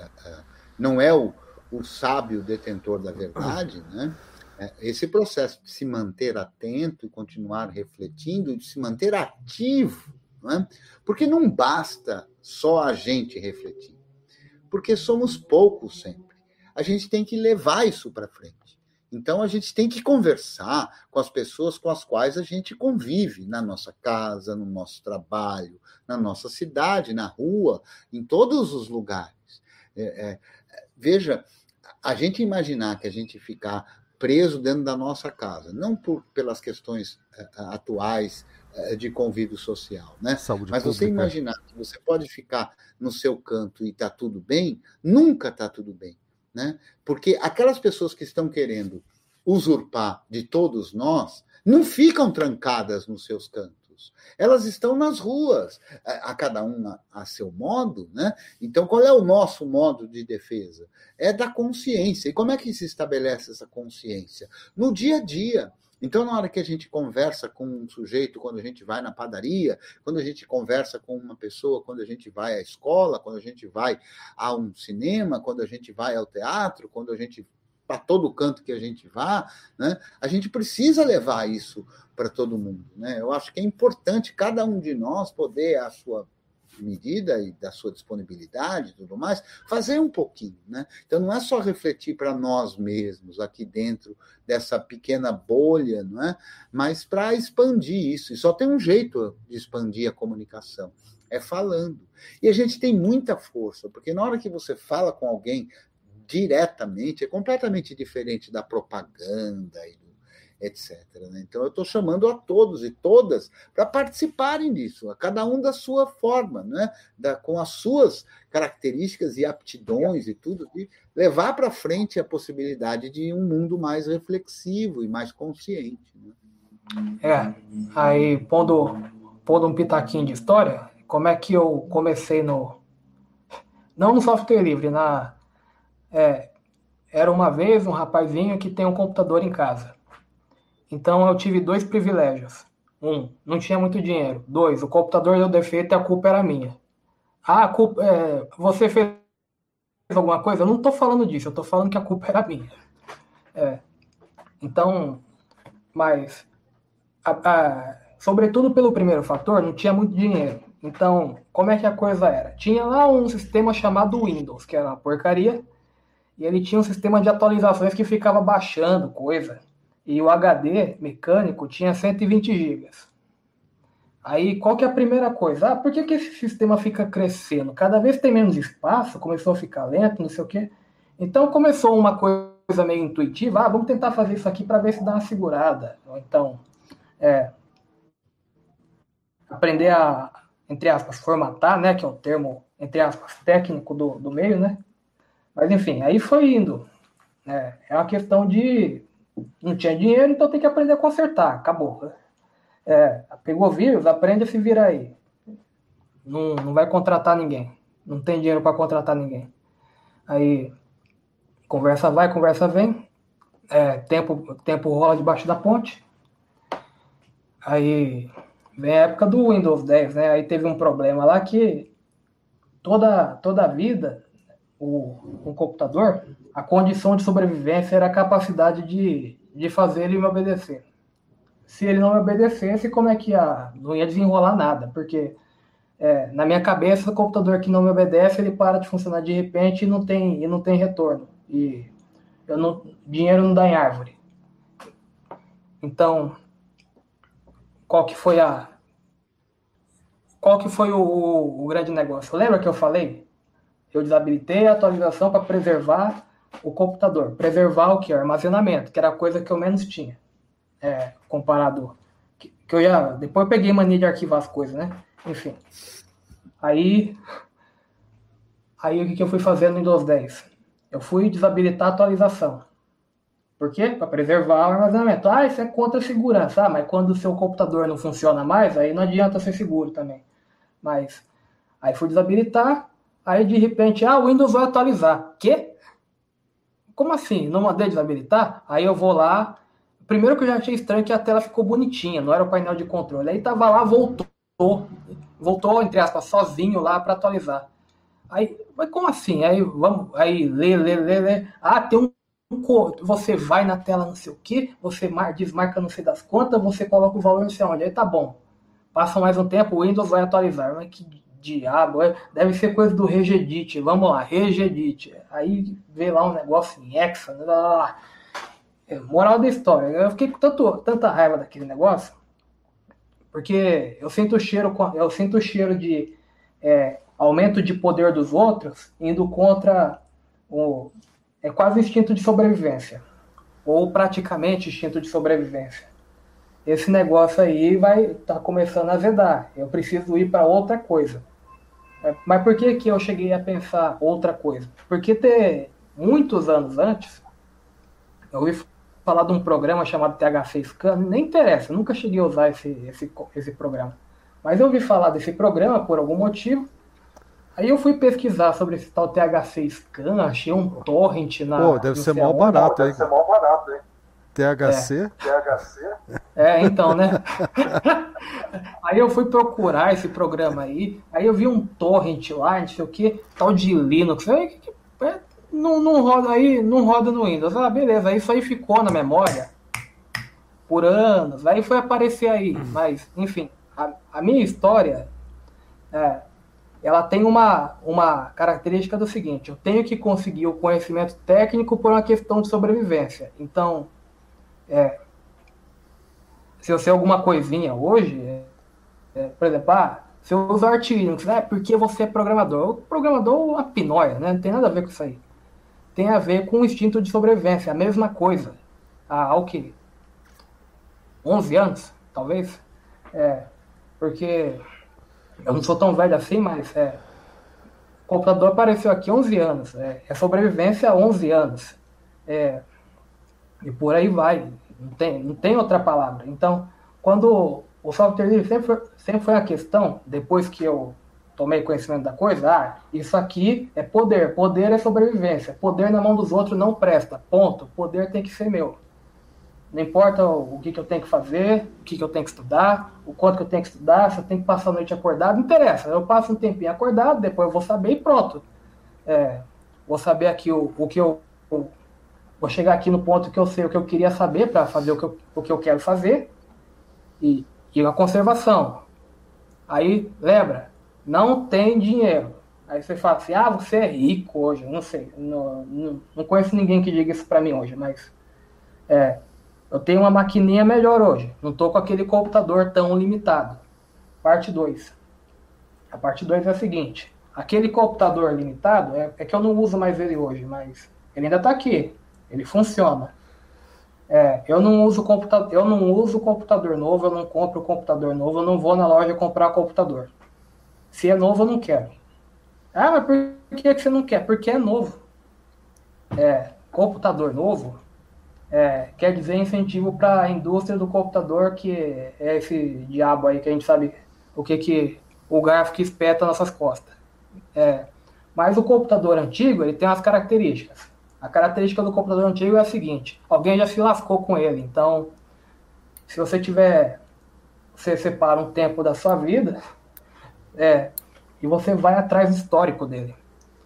uh, uh, não é o, o sábio detentor da verdade, né? É, esse processo de se manter atento e continuar refletindo, de se manter ativo, não é? porque não basta só a gente refletir, porque somos poucos sempre. A gente tem que levar isso para frente. Então a gente tem que conversar com as pessoas com as quais a gente convive na nossa casa, no nosso trabalho, na nossa cidade, na rua, em todos os lugares. É, é, veja, a gente imaginar que a gente ficar preso dentro da nossa casa, não por, pelas questões uh, atuais uh, de convívio social, né? Saúde Mas pública. você imaginar que você pode ficar no seu canto e tá tudo bem, nunca tá tudo bem, né? Porque aquelas pessoas que estão querendo usurpar de todos nós não ficam trancadas nos seus cantos elas estão nas ruas, a, a cada um a, a, seu modo, né? Então, qual é o nosso modo de defesa? É da consciência. E como é que se estabelece essa consciência? No dia a dia. Então, na hora que a gente conversa com um sujeito, quando a gente vai na padaria, quando a gente conversa com uma pessoa, quando a gente vai à escola, quando a gente vai a um cinema, quando a gente vai ao teatro, quando a gente para todo canto que a gente vá, né? A gente precisa levar isso para todo mundo, né? Eu acho que é importante cada um de nós poder a sua medida e da sua disponibilidade e tudo mais, fazer um pouquinho, né? Então não é só refletir para nós mesmos aqui dentro dessa pequena bolha, não é? Mas para expandir isso. E só tem um jeito de expandir a comunicação, é falando. E a gente tem muita força, porque na hora que você fala com alguém diretamente, é completamente diferente da propaganda e do etc. Né? Então, eu estou chamando a todos e todas para participarem disso, a cada um da sua forma, né? da, com as suas características e aptidões e tudo, e levar para frente a possibilidade de um mundo mais reflexivo e mais consciente. Né? É, aí pondo, pondo um pitaquinho de história, como é que eu comecei no. Não no software livre, na é, era uma vez um rapazinho que tem um computador em casa. Então eu tive dois privilégios. Um, não tinha muito dinheiro. Dois, o computador deu defeito e a culpa era minha. Ah, a culpa, é, você fez alguma coisa? Eu não estou falando disso, eu estou falando que a culpa era minha. É, então, mas, a, a, sobretudo pelo primeiro fator, não tinha muito dinheiro. Então, como é que a coisa era? Tinha lá um sistema chamado Windows, que era uma porcaria, e ele tinha um sistema de atualizações que ficava baixando coisa. E o HD mecânico tinha 120 GB. Aí, qual que é a primeira coisa? Ah, por que, que esse sistema fica crescendo? Cada vez tem menos espaço, começou a ficar lento, não sei o quê. Então, começou uma coisa meio intuitiva. Ah, vamos tentar fazer isso aqui para ver se dá uma segurada. Então, é, aprender a, entre aspas, formatar, né? Que é o termo, entre aspas, técnico do, do meio, né? Mas enfim, aí foi indo. É, é uma questão de não tinha dinheiro, então tem que aprender a consertar. Acabou. É, pegou vírus, aprende a se virar aí. Não, não vai contratar ninguém. Não tem dinheiro para contratar ninguém. Aí, conversa vai, conversa vem. É, tempo, tempo rola debaixo da ponte. Aí, vem a época do Windows 10, né? Aí teve um problema lá que toda, toda a vida, o, o computador, a condição de sobrevivência era a capacidade de, de fazer ele me obedecer. Se ele não me obedecesse, como é que ia? Não ia desenrolar nada, porque é, na minha cabeça, o computador que não me obedece, ele para de funcionar de repente e não tem, e não tem retorno. E eu não, dinheiro não dá em árvore. Então, qual que foi a qual que foi o, o grande negócio? Lembra que eu falei? Eu desabilitei a atualização para preservar o computador. Preservar o que? O armazenamento, que era a coisa que eu menos tinha. É, comparado. Que, que eu já. Depois eu peguei mania de arquivar as coisas, né? Enfim. Aí. Aí o que, que eu fui fazer no Windows 10? Eu fui desabilitar a atualização. Por quê? Para preservar o armazenamento. Ah, isso é contra a segurança. Ah, mas quando o seu computador não funciona mais, aí não adianta ser seguro também. Mas aí fui desabilitar, aí de repente, ah, o Windows vai atualizar. Quê? Como assim? Não mandei desabilitar? Aí eu vou lá. Primeiro que eu já achei estranho que a tela ficou bonitinha, não era o painel de controle. Aí tava lá, voltou. Voltou, entre aspas, sozinho lá para atualizar. Aí, mas como assim? Aí vamos, aí lê, lê, lê, lê. Ah, tem um você vai na tela não sei o que, você desmarca não sei das quantas, você coloca o valor não sei onde, aí tá bom. Passa mais um tempo, o Windows vai atualizar. Mas que diabo, é? deve ser coisa do Regedit. Vamos lá, Regedit. Aí vê lá um negócio em Hexa, lá, lá, lá. É, moral da história, eu fiquei com tanto, tanta raiva daquele negócio, porque eu sinto o cheiro, eu sinto o cheiro de é, aumento de poder dos outros indo contra o, é quase instinto de sobrevivência, ou praticamente instinto de sobrevivência. Esse negócio aí vai estar tá começando a azedar. Eu preciso ir para outra coisa. É, mas por que, que eu cheguei a pensar outra coisa? Porque ter muitos anos antes, eu ouvi falar de um programa chamado THC Scan, nem interessa, nunca cheguei a usar esse, esse, esse programa. Mas eu ouvi falar desse programa por algum motivo, Aí eu fui pesquisar sobre esse tal THC Scan, achei um torrent na. Pô, deve ser mal barato, hein? Deve ser mal barato, hein? THC? É. THC? É, então, né? aí eu fui procurar esse programa aí, aí eu vi um torrent lá, não sei o que, tal de Linux. Aí, é, não, não roda aí, não roda no Windows. Ah, beleza, isso aí ficou na memória por anos, aí foi aparecer aí. Mas, enfim, a, a minha história é, ela tem uma, uma característica do seguinte: eu tenho que conseguir o conhecimento técnico por uma questão de sobrevivência. Então, é, se eu sei alguma coisinha hoje, é, é, por exemplo, ah, se eu usar Arch Linux, né, porque você é programador. O programador é uma pinóia, né, não tem nada a ver com isso aí. Tem a ver com o instinto de sobrevivência, a mesma coisa. Há o que? 11 anos, talvez? É, porque eu não sou tão velho assim, mas é, o computador apareceu aqui há 11 anos. É, é sobrevivência há 11 anos. É, e por aí vai. Não tem, não tem outra palavra. Então, quando o software livre sempre foi, sempre foi a questão, depois que eu tomei conhecimento da coisa, ah, isso aqui é poder, poder é sobrevivência, poder na mão dos outros não presta, ponto, poder tem que ser meu. Não importa o que, que eu tenho que fazer, o que, que eu tenho que estudar, o quanto que eu tenho que estudar, se eu tenho que passar a noite acordado, não interessa. Eu passo um tempinho acordado, depois eu vou saber e pronto. É, vou saber aqui o, o que eu, eu, Vou chegar aqui no ponto que eu sei o que eu queria saber para fazer o que, eu, o que eu quero fazer. E, e a conservação. Aí, lembra, não tem dinheiro. Aí você fala assim, ah, você é rico hoje. Não sei, não, não, não conheço ninguém que diga isso para mim hoje, mas é, eu tenho uma maquininha melhor hoje. Não estou com aquele computador tão limitado. Parte 2. A parte 2 é a seguinte. Aquele computador limitado, é, é, que eu não uso mais ele hoje, mas ele ainda está aqui. Ele funciona. É, eu não uso computador, eu não uso computador novo, eu não compro computador novo, eu não vou na loja comprar computador. Se é novo, eu não quero. Ah, mas por que, você não quer? Porque é novo. É, computador novo é, quer dizer incentivo para a indústria do computador, que é esse diabo aí que a gente sabe o que, que o gráfico espeta nossas costas. É, mas o computador antigo ele tem umas características. A característica do computador antigo é a seguinte: alguém já se lascou com ele. Então, se você tiver, você separa um tempo da sua vida, é, e você vai atrás do histórico dele.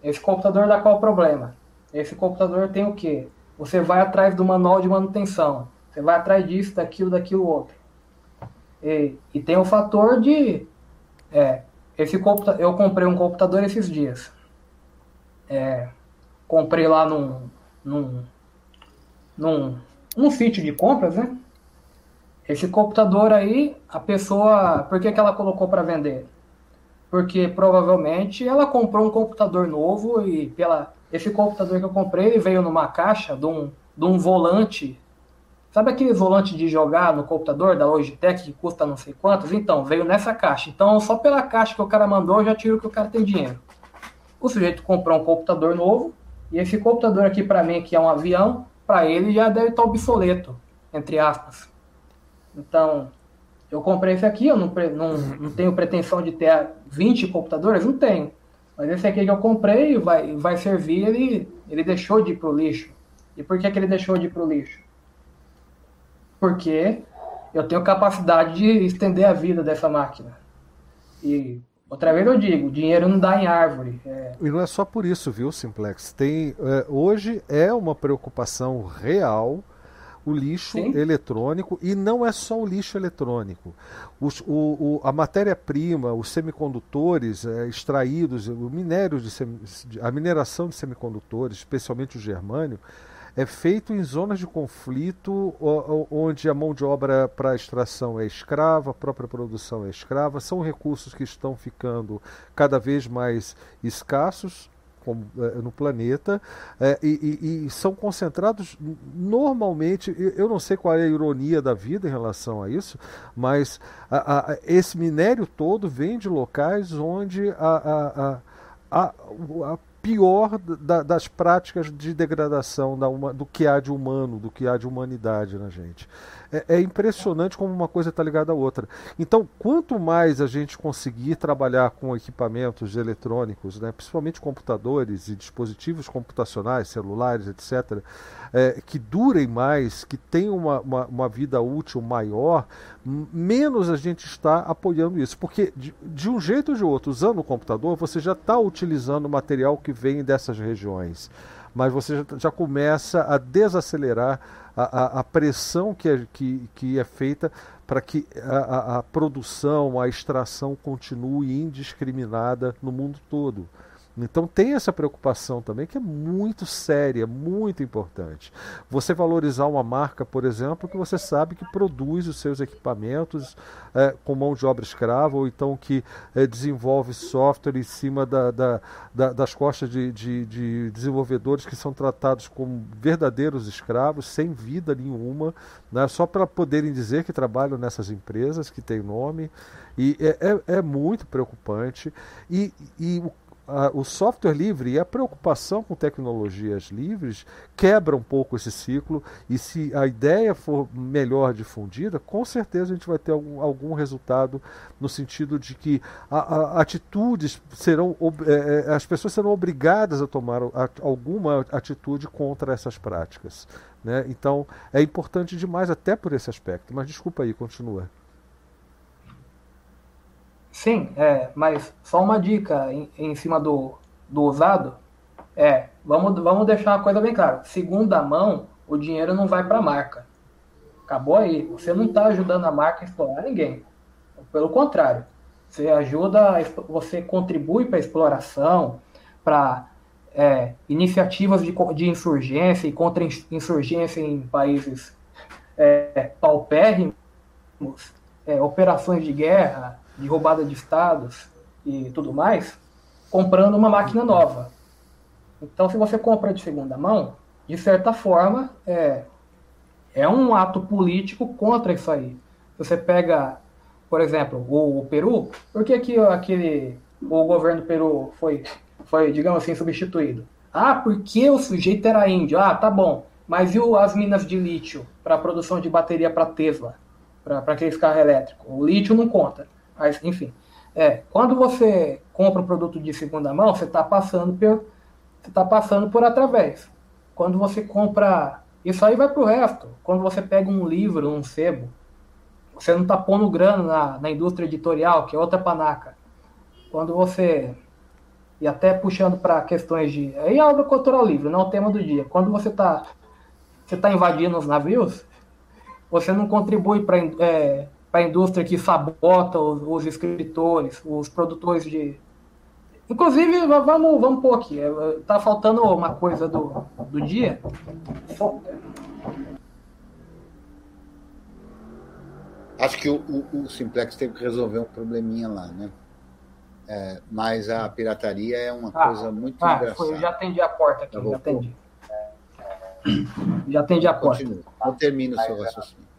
Esse computador dá qual problema? Esse computador tem o quê? Você vai atrás do manual de manutenção. Você vai atrás disso, daquilo, daquilo outro. E, e tem o fator de. É, esse computa eu comprei um computador esses dias. É, comprei lá num, num, num, num sítio de compras, né? Esse computador aí, a pessoa. Por que, que ela colocou para vender? Porque provavelmente ela comprou um computador novo e pela esse computador que eu comprei, ele veio numa caixa de um, de um volante. Sabe aquele volante de jogar no computador da Logitech que custa não sei quantos? Então, veio nessa caixa. Então, só pela caixa que o cara mandou, eu já tiro que o cara tem dinheiro. O sujeito comprou um computador novo, e esse computador aqui para mim, que é um avião, para ele já deve estar obsoleto, entre aspas. Então, eu comprei esse aqui, eu não, não, não tenho pretensão de ter 20 computadores, não tenho. Mas esse aqui que eu comprei vai, vai servir, ele, ele deixou de ir pro lixo. E por que, que ele deixou de ir pro lixo? Porque eu tenho capacidade de estender a vida dessa máquina. E outra vez eu digo, dinheiro não dá em árvore. É... E não é só por isso, viu, Simplex? Tem, é, hoje é uma preocupação real o lixo Sim. eletrônico e não é só o lixo eletrônico. Os, o, o, a matéria-prima, os semicondutores é, extraídos, o minério de, a mineração de semicondutores, especialmente o germânio, é feito em zonas de conflito onde a mão de obra para extração é escrava, a própria produção é escrava, são recursos que estão ficando cada vez mais escassos é, no planeta é, e, e, e, são concentrados normalmente. Eu não sei qual é a ironia da vida em relação a isso, mas a, a, esse minério todo vem de locais onde a, a pior da, das práticas de degradação da uma, do que há de humano, do que há de humanidade na gente é, é impressionante como uma coisa está ligada à outra. Então, quanto mais a gente conseguir trabalhar com equipamentos eletrônicos, né, principalmente computadores e dispositivos computacionais, celulares, etc., é, que durem mais, que tenham uma, uma, uma, vida útil maior, menos a gente está apoiando isso. Porque, de, de um jeito ou de outro, usando o computador, você já está utilizando material que vem dessas regiões mas você já, já começa a desacelerar a, a, a pressão que é, que, que é feita para que a, a, produção, a extração continue indiscriminada no mundo todo. Então tem essa preocupação também que é muito séria, muito importante. Você valorizar uma marca, por exemplo, que você sabe que produz os seus equipamentos é, com mão de obra escrava, ou então que é, desenvolve software em cima da, da, da, das costas de, de, de, desenvolvedores que são tratados como verdadeiros escravos, sem vida nenhuma, né, só para poderem dizer que trabalham nessas empresas, que têm nome. E é, é, é muito preocupante. E, e o o software livre e a preocupação com tecnologias livres quebra um pouco esse ciclo e se a ideia for melhor difundida, com certeza a gente vai ter algum, algum resultado no sentido de que a, a, atitudes serão é, é, as pessoas serão obrigadas a tomar a, alguma atitude contra essas práticas. Né? Então é importante demais até por esse aspecto. Mas desculpa aí, continua. Sim, é, mas só uma dica em, em cima do, do usado. É, vamos, vamos deixar uma coisa bem clara. Segunda mão, o dinheiro não vai para a marca. Acabou aí. Você não está ajudando a marca a explorar ninguém. Pelo contrário, você ajuda, você contribui para a exploração, para é, iniciativas de, de insurgência e contra-insurgência em países é, paupérrimos, é, operações de guerra, de roubada de estados e tudo mais, comprando uma máquina nova. Então, se você compra de segunda mão, de certa forma, é, é um ato político contra isso aí. Você pega, por exemplo, o, o Peru, por que, que aquele, o governo Peru foi, foi, digamos assim, substituído? Ah, porque o sujeito era índio. Ah, tá bom. Mas e as minas de lítio para produção de bateria para Tesla, para aqueles carros elétricos? O lítio não conta. Mas, enfim. É, quando você compra um produto de segunda mão, você está passando por, você tá passando por através. Quando você compra, isso aí vai para o resto. Quando você pega um livro, um sebo, você não está pondo grana na, na indústria editorial, que é outra panaca. Quando você e até puxando para questões de. Aí é obra cultural livre, não é o tema do dia. Quando você está você tá invadindo os navios, você não contribui para é, a indústria que sabota os, os, escritores, os produtores de. Inclusive, vamos, vamos pôr aqui. É, tá faltando uma coisa do, do dia. Acho que o, o, o Simplex teve que resolver um probleminha lá, né? É, mas a pirataria é uma ah, coisa muito ah, engraçada. Foi, eu já atendi a porta aqui, já, já atendi. Já atendi a porta. Continua. Não termina o seu raciocínio.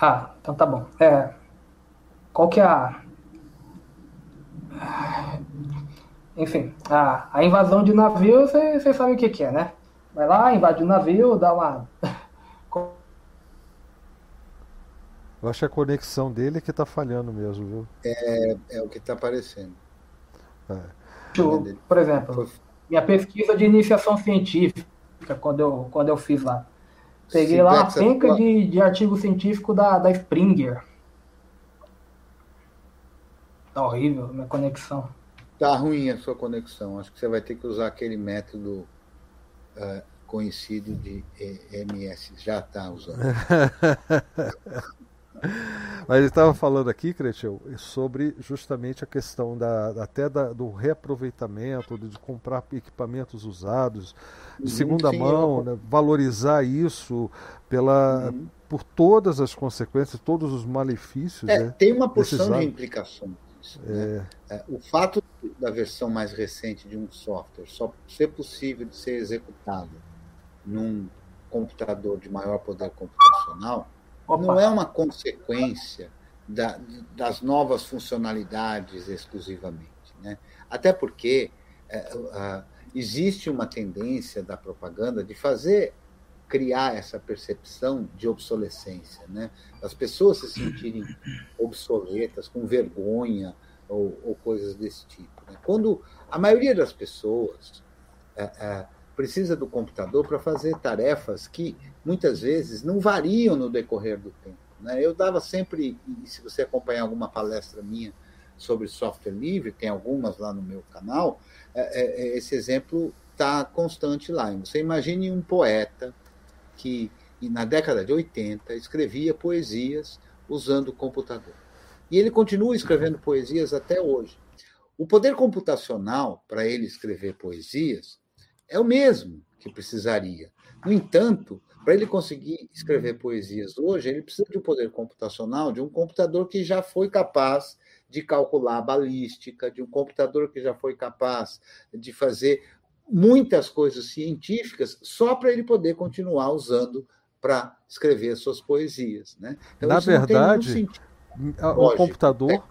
Ah, então tá bom. É, qual que é a. Enfim, a, a invasão de navio, você sabe o que, que é, né? Vai lá, invade o navio, dá uma Eu acho que a conexão dele é que está falhando mesmo, viu? É, é o que está aparecendo. É. Por exemplo, minha pesquisa de iniciação científica, quando eu, quando eu fiz lá. Peguei Sim, lá uma penca tua... de, de artigo científico da, da Springer. Tá horrível a minha conexão. Tá ruim a sua conexão. Acho que você vai ter que usar aquele método uh, conhecido de MS. Já está usando. Mas ele estava falando aqui, Cretil, sobre justamente a questão da, até da, do reaproveitamento, de comprar equipamentos usados, de segunda sim, mão, né, valorizar isso pela, uhum. por todas as consequências, todos os malefícios. É, né, tem uma porção de implicações. Né? É. É, o fato da versão mais recente de um software só ser possível de ser executado num computador de maior poder computacional Opa. não é uma consequência da, das novas funcionalidades exclusivamente. Né? Até porque é, existe uma tendência da propaganda de fazer criar essa percepção de obsolescência, né? As pessoas se sentirem obsoletas, com vergonha ou, ou coisas desse tipo. Né? Quando a maioria das pessoas é, é, precisa do computador para fazer tarefas que muitas vezes não variam no decorrer do tempo. Né? Eu dava sempre, se você acompanhar alguma palestra minha sobre software livre, tem algumas lá no meu canal, é, é, é esse exemplo está constante lá. Você imagine um poeta que, na década de 80, escrevia poesias usando o computador. E ele continua escrevendo poesias até hoje. O poder computacional para ele escrever poesias é o mesmo que precisaria. No entanto, para ele conseguir escrever poesias hoje, ele precisa de um poder computacional, de um computador que já foi capaz de calcular a balística, de um computador que já foi capaz de fazer muitas coisas científicas, só para ele poder continuar usando para escrever suas poesias. Né? Então, Na verdade, o computador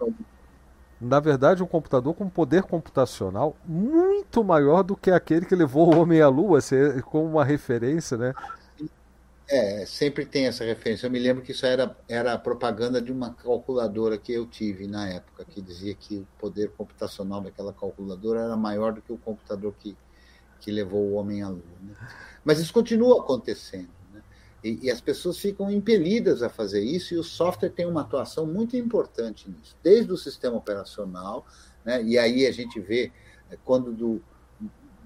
na verdade, um computador com poder computacional muito maior do que aquele que levou o homem à Lua, como uma referência, né? É, sempre tem essa referência. Eu me lembro que isso era, era a propaganda de uma calculadora que eu tive na época, que dizia que o poder computacional daquela calculadora era maior do que o computador que, que levou o homem à Lua. Né? Mas isso continua acontecendo. E, e, as pessoas ficam impelidas a fazer isso, e o software tem uma atuação muito importante nisso, desde o sistema operacional, né? e aí a gente vê é, quando do,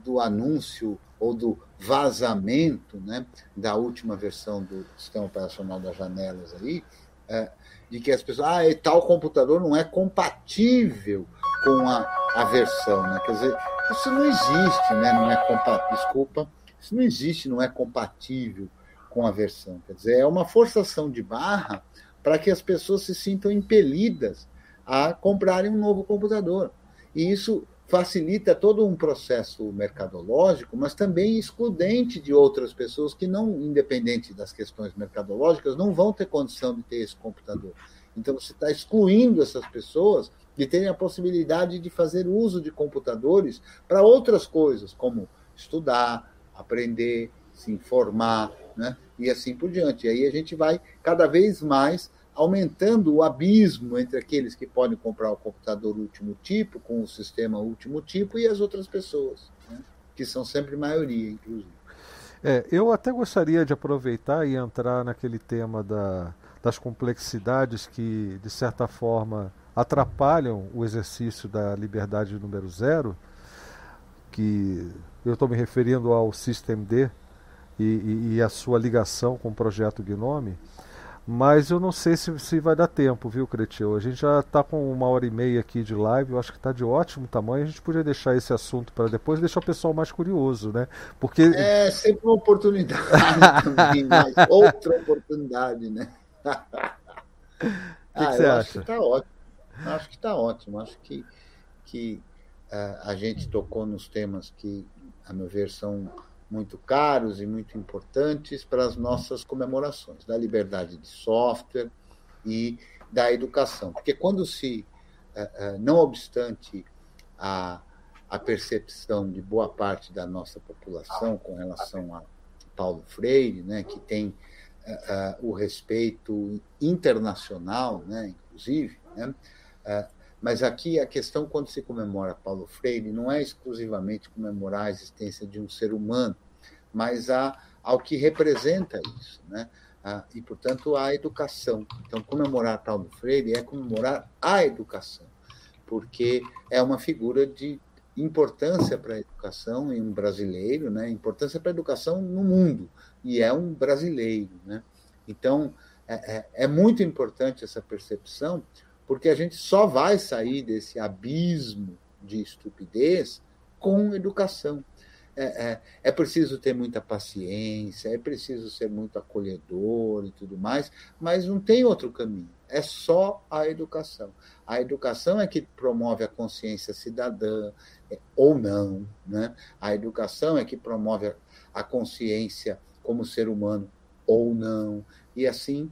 do anúncio ou do vazamento né, da última versão do sistema operacional das janelas aí, é, de que as pessoas, ah, tal computador não é compatível com a, a versão, né? Quer dizer, isso não existe, né? Não é compatível, desculpa, isso não existe, não é compatível com a versão. Quer dizer, é uma forçação de barra para que as pessoas se sintam impelidas a comprarem um novo computador. E isso facilita todo um processo mercadológico, mas também excludente de outras pessoas que não, independente das questões mercadológicas, não vão ter condição de ter esse computador. Então você está excluindo essas pessoas de terem a possibilidade de fazer uso de computadores para outras coisas, como estudar, aprender, se informar, né? e assim por diante. E aí a gente vai cada vez mais aumentando o abismo entre aqueles que podem comprar o computador último tipo, com o sistema último tipo, e as outras pessoas, né? que são sempre maioria, inclusive. É, eu até gostaria de aproveitar e entrar naquele tema da, das complexidades que, de certa forma, atrapalham o exercício da liberdade número zero, que eu estou me referindo ao System D e, e, e a sua ligação com o projeto Gnome. Mas eu não sei se, se vai dar tempo, viu, Cretil? A gente já está com uma hora e meia aqui de live, eu acho que está de ótimo tamanho. A gente podia deixar esse assunto para depois, deixar o pessoal mais curioso, né? Porque... É sempre uma oportunidade também, mas outra oportunidade, né? O que, ah, que você acha? Acho que está ótimo. Acho que está ótimo. Acho que, que uh, a gente tocou nos temas que, a meu ver, são muito caros e muito importantes para as nossas comemorações, da liberdade de software e da educação. Porque quando se, eh, eh, não obstante a, a percepção de boa parte da nossa população com relação a Paulo Freire, né, que tem uh, o respeito internacional, né, inclusive, né, uh, mas aqui a questão, quando se comemora Paulo Freire, não é exclusivamente comemorar a existência de um ser humano, mas a, ao que representa isso, né? E, portanto, a educação. Então, comemorar Paulo Freire é comemorar a educação, porque é uma figura de importância para a educação em um brasileiro, né? importância para a educação no mundo, e é um brasileiro. Né? Então, é, é, é muito importante essa percepção, porque a gente só vai sair desse abismo de estupidez com educação. É, é, é, preciso ter muita paciência, é preciso ser muito acolhedor e tudo mais, mas não tem outro caminho. É só a educação. A educação é que promove a consciência cidadã, é, ou não. Né? A educação é que promove a consciência como ser humano, ou não. E assim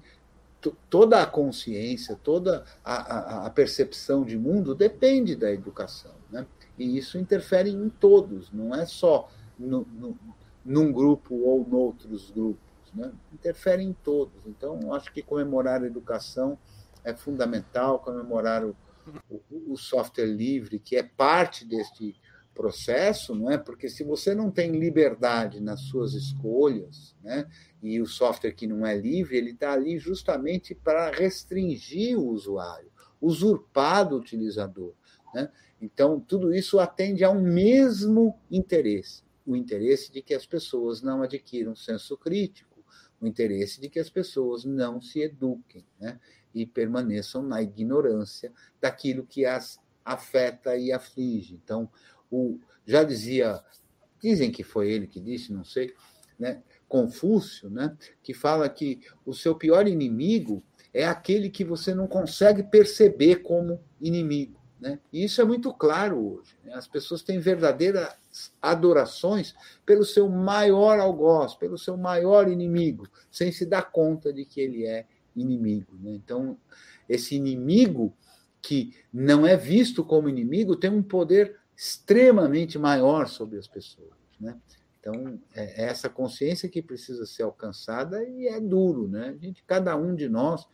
toda a consciência, toda a, a, a, percepção de mundo depende da educação. E isso interfere em todos, não é só no, no, num grupo ou noutros grupos. Né? Interfere em todos. Então, acho que comemorar a educação é fundamental, comemorar o, o, o software livre, que é parte deste processo, não é? Porque se você não tem liberdade nas suas escolhas, né? E o software que não é livre, ele está ali justamente para restringir o usuário, usurpar do utilizador, né? Então tudo isso atende a um mesmo interesse, o interesse de que as pessoas não adquiram senso crítico, o interesse de que as pessoas não se eduquem, né? E permaneçam na ignorância daquilo que as afeta e aflige. Então, o, já dizia, dizem que foi ele que disse, não sei, né? Confúcio, né? que fala que o seu pior inimigo é aquele que você não consegue perceber como inimigo. Né? E isso é muito claro hoje. Né? As pessoas têm verdadeiras adorações pelo seu maior algoz, pelo seu maior inimigo, sem se dar conta de que ele é inimigo. Né? Então, esse inimigo que não é visto como inimigo tem um poder extremamente maior sobre as pessoas. Né? Então, é, é essa consciência que precisa ser alcançada e é duro. Né? A gente, cada um de nós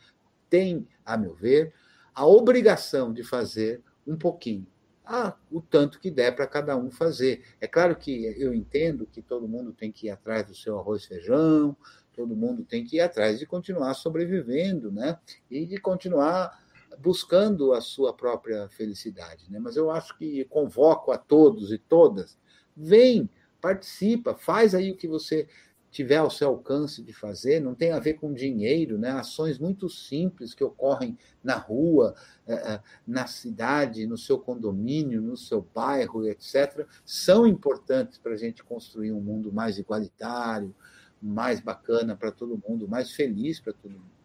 tem, a meu ver, a obrigação de fazer um pouquinho. Ah, o tanto que der para cada um fazer. É claro que eu entendo que todo mundo tem que ir atrás do seu arroz e feijão, todo mundo tem que ir atrás de continuar sobrevivendo, né? E de continuar buscando a sua própria felicidade. Né? Mas eu acho que convoco a todos e todas, vem, participa, faz aí o que você tiver ao seu alcance de fazer, não tem a ver com dinheiro, né? ações muito simples que ocorrem na rua, eh, eh, na cidade, no seu condomínio, no seu bairro, etc., são importantes para a gente construir um mundo mais igualitário, mais bacana para todo mundo, mais feliz para todo mundo.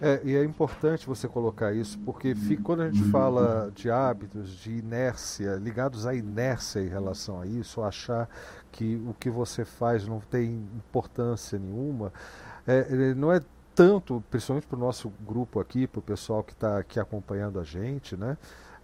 É, e é importante você colocar isso, porque fica, quando a gente fala de hábitos, de inércia, ligados à inércia em relação a isso, achar que o que você faz não tem importância nenhuma, é, não é tanto, principalmente para o nosso grupo aqui, para o pessoal que está aqui acompanhando a gente, né?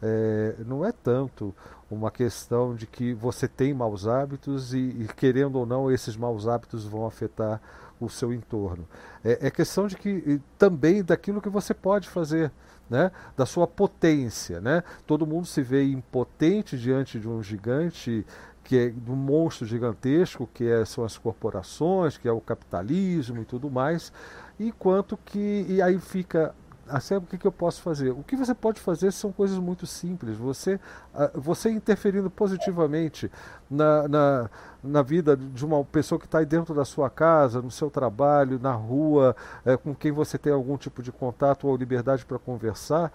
É, não é tanto uma questão de que você tem maus hábitos e, e, querendo ou não, esses maus hábitos vão afetar o seu entorno. É, é questão de que também daquilo que você pode fazer. Né, da sua potência. Né? Todo mundo se vê impotente diante de um gigante, que é de um monstro gigantesco, que é, são as corporações, que é o capitalismo e tudo mais, enquanto que e aí fica assim, o que, que eu posso fazer? O que você pode fazer são coisas muito simples. Você, ah, você interferindo positivamente na, na, na vida de uma pessoa que está dentro da sua casa, no seu trabalho, na rua, é, com quem você tem algum tipo de contato ou liberdade para conversar,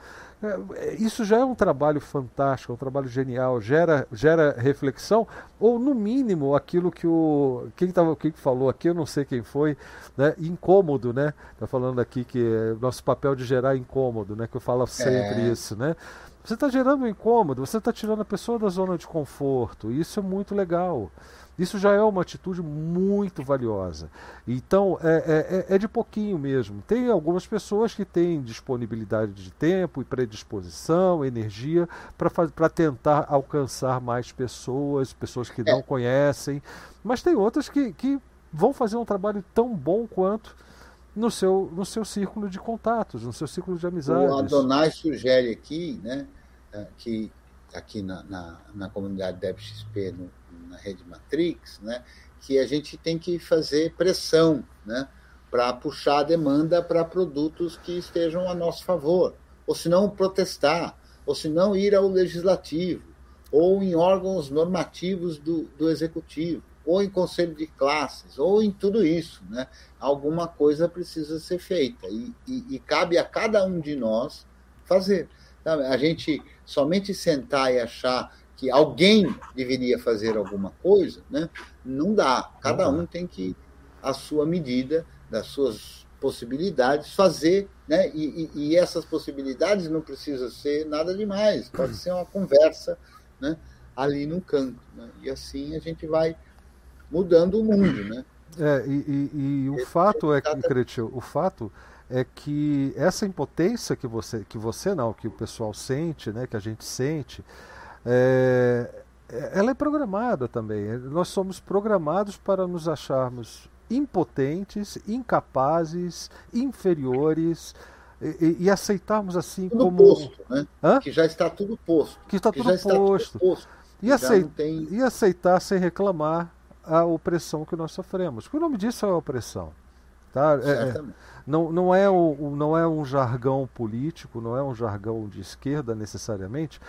isso já é um trabalho fantástico, é um trabalho genial, gera, gera reflexão, ou no mínimo aquilo que o. Quem, tava, quem falou aqui, eu não sei quem foi, né? incômodo, né? Está falando aqui que é nosso papel de gerar incômodo, né? Que eu falo sempre é. isso, né? Você está gerando um incômodo, você está tirando a pessoa da zona de conforto. E isso é muito legal. Isso já é uma atitude muito valiosa. Então, é, é, é, de pouquinho mesmo. Tem algumas pessoas que têm disponibilidade de tempo e predisposição, energia, para tentar alcançar mais pessoas, pessoas que não é. conhecem. Mas tem outras que, que vão fazer um trabalho tão bom quanto no seu, no seu círculo de contatos, no seu círculo de amizades. O Adonai sugere aqui né, é, que aqui na, na, na comunidade DebXP, no, na rede Matrix, né, que a gente tem que fazer pressão né, para puxar a demanda para produtos que estejam a nosso favor, ou se não protestar, ou se não ir ao legislativo, ou em órgãos normativos do, do executivo, ou em conselho de classes, ou em tudo isso. Né? Alguma coisa precisa ser feita e, e, e cabe a cada um de nós fazer. A gente somente sentar e achar que alguém deveria fazer alguma coisa, né? não dá. Cada um tem que, a sua medida, das suas possibilidades, fazer, né? E, e, e essas possibilidades não precisa ser nada demais, pode ser uma conversa, né? Ali no canto, né? e assim a gente vai mudando o mundo, né? É, e, e, e o fato é que, Cretil, o fato é que essa impotência que você, que você não, que o pessoal sente, né, que a gente sente, é, ela é programada também. Nós somos programados para nos acharmos impotentes, incapazes, inferiores e, e aceitarmos assim tudo como posto, né? Hã? que já está tudo posto, que está, que tudo, posto. Está tudo posto. E, aceit... tem... e aceitar sem reclamar a opressão que nós sofremos. O nome disso é opressão. Tá? É, é não, não, é o, não é um jargão político, não é um jargão de esquerda necessariamente.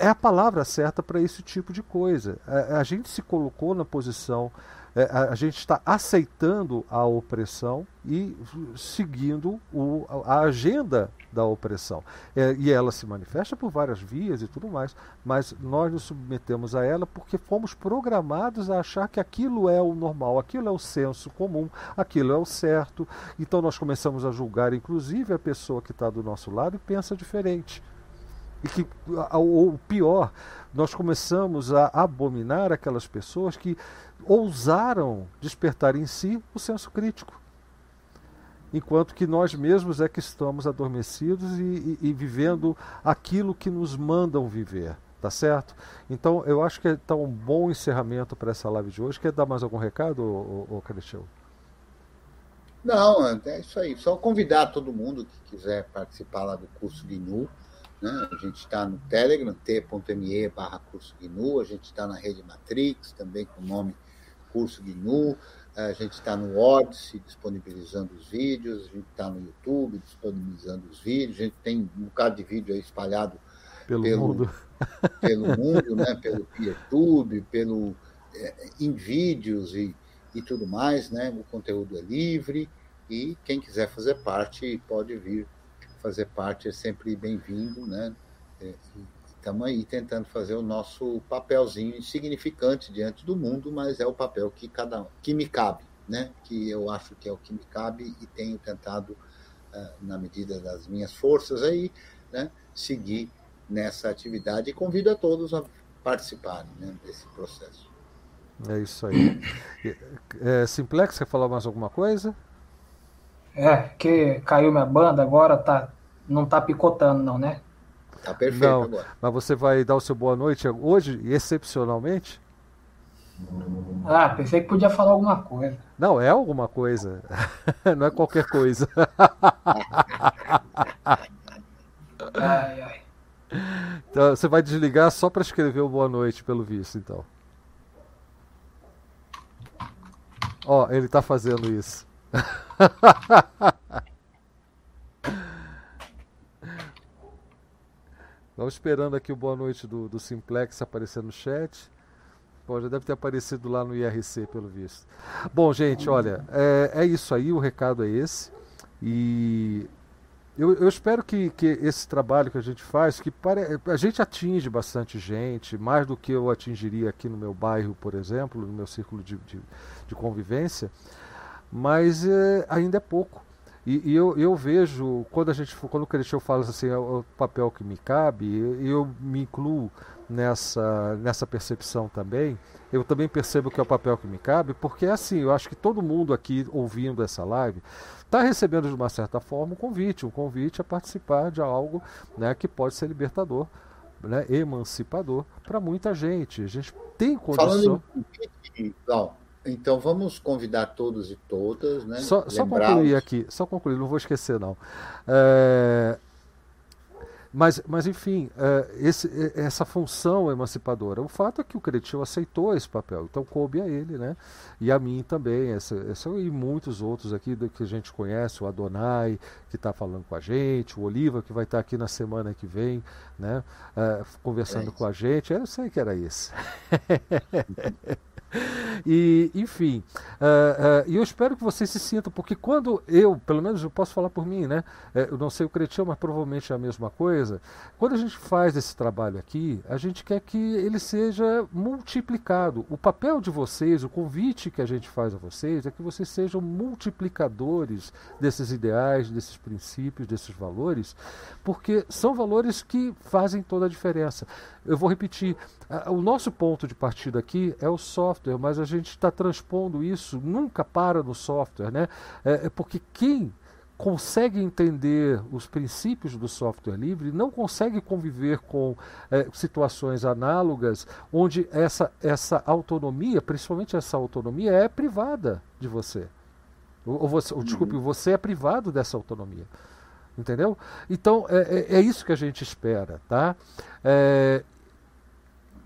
É a palavra certa para esse tipo de coisa. A, a gente se colocou na posição é, a, a, gente está aceitando a opressão e seguindo o, a agenda da opressão. É, e ela se manifesta por várias vias e tudo mais, mas nós nos submetemos a ela porque fomos programados a achar que aquilo é o normal, aquilo é o senso comum, aquilo é o certo. Então nós começamos a julgar, inclusive, a pessoa que está do nosso lado e pensa diferente. E que, ou pior, nós começamos a abominar aquelas pessoas que ousaram despertar em si o senso crítico. Enquanto que nós mesmos é que estamos adormecidos e, e, e vivendo aquilo que nos mandam viver. Tá certo? Então eu acho que está um bom encerramento para essa live de hoje. Quer dar mais algum recado, ô, ô, Não, é isso aí. Só convidar todo mundo que quiser participar lá do curso de. Né? A gente está no Telegram, t.me barra curso GNU, a gente está na rede Matrix, também com o nome curso GNU, a gente está no Odyssey disponibilizando os vídeos, a gente está no YouTube disponibilizando os vídeos, a gente tem um bocado de vídeo aí espalhado pelo, pelo mundo, pelo mundo né? pelo YouTube, pelo é, em vídeos e, e tudo mais, né? O conteúdo é livre e quem quiser fazer parte pode vir fazer parte é sempre bem-vindo, né? É, estamos aí tentando fazer o nosso papelzinho insignificante diante do mundo, mas é o papel que cada que me cabe, né? Que eu acho que é o que me cabe e tenho tentado uh, na medida das minhas forças aí, né? Seguir nessa atividade e convido a todos a participarem né, desse processo. É isso aí. É, Simplex, quer falar mais alguma coisa? É, que caiu minha banda, agora tá, não tá picotando não, né? Tá perfeito não, agora. Mas você vai dar o seu boa noite hoje, excepcionalmente? Ah, pensei que podia falar alguma coisa. Não, é alguma coisa. não é qualquer coisa. ai, ai. Então, você vai desligar só para escrever o boa noite, pelo visto, então. Ó, ele está fazendo isso. Vamos esperando aqui o boa noite do, do Simplex aparecer no chat. Bom, já deve ter aparecido lá no IRC, pelo visto. Bom, gente, olha, é, é isso aí, o recado é esse. E eu, eu, espero que, que esse trabalho que a gente faz, que pare... a gente atinge bastante gente, mais do que eu atingiria aqui no meu bairro, por exemplo, no meu círculo de, de, de convivência, mas é, ainda é pouco. E, e eu, eu, vejo, quando a gente quando o Cristian fala assim, é o papel que me cabe, eu, eu me incluo nessa, nessa percepção também. Eu também percebo que é o papel que me cabe, porque é assim, eu acho que todo mundo aqui ouvindo essa live está recebendo de uma certa forma um convite, um convite a participar de algo né, que pode ser libertador, né, emancipador para muita gente. A gente tem condição. Falando em convite, então vamos convidar todos e todas, né? Só, só concluir aqui, só concluir, não vou esquecer não. É, mas, mas enfim, é, esse, essa função emancipadora, o fato é que o Cretil aceitou esse papel, então coube a ele, né? E a mim também, essa, essa, e muitos outros aqui do, que a gente conhece, o Adonai, que está falando com a gente, o Oliva, que vai estar tá aqui na semana que vem, né? É, conversando é com a gente, eu sei que era isso. e, enfim, uh, uh, eu espero que vocês se sintam, porque quando eu, pelo menos eu posso falar por mim, né? Eu não sei o Cretinho, mas provavelmente é a mesma coisa. Quando a gente faz esse trabalho aqui, a gente quer que ele seja multiplicado. O papel de vocês, o convite que a gente faz a vocês, é que vocês sejam multiplicadores desses ideais, desses princípios, desses valores, porque são valores que fazem toda a diferença. Eu vou repetir, o nosso ponto de partida aqui é o software, mas a gente está transpondo isso, nunca para no software, né? É, é porque quem consegue entender os princípios do software livre não consegue conviver com é, situações análogas onde essa, essa autonomia, principalmente essa autonomia, é privada de você. Ou, ou você, ou, desculpe, uhum. você é privado dessa autonomia. Entendeu? Então é, é, é isso que a gente espera. Tá? É,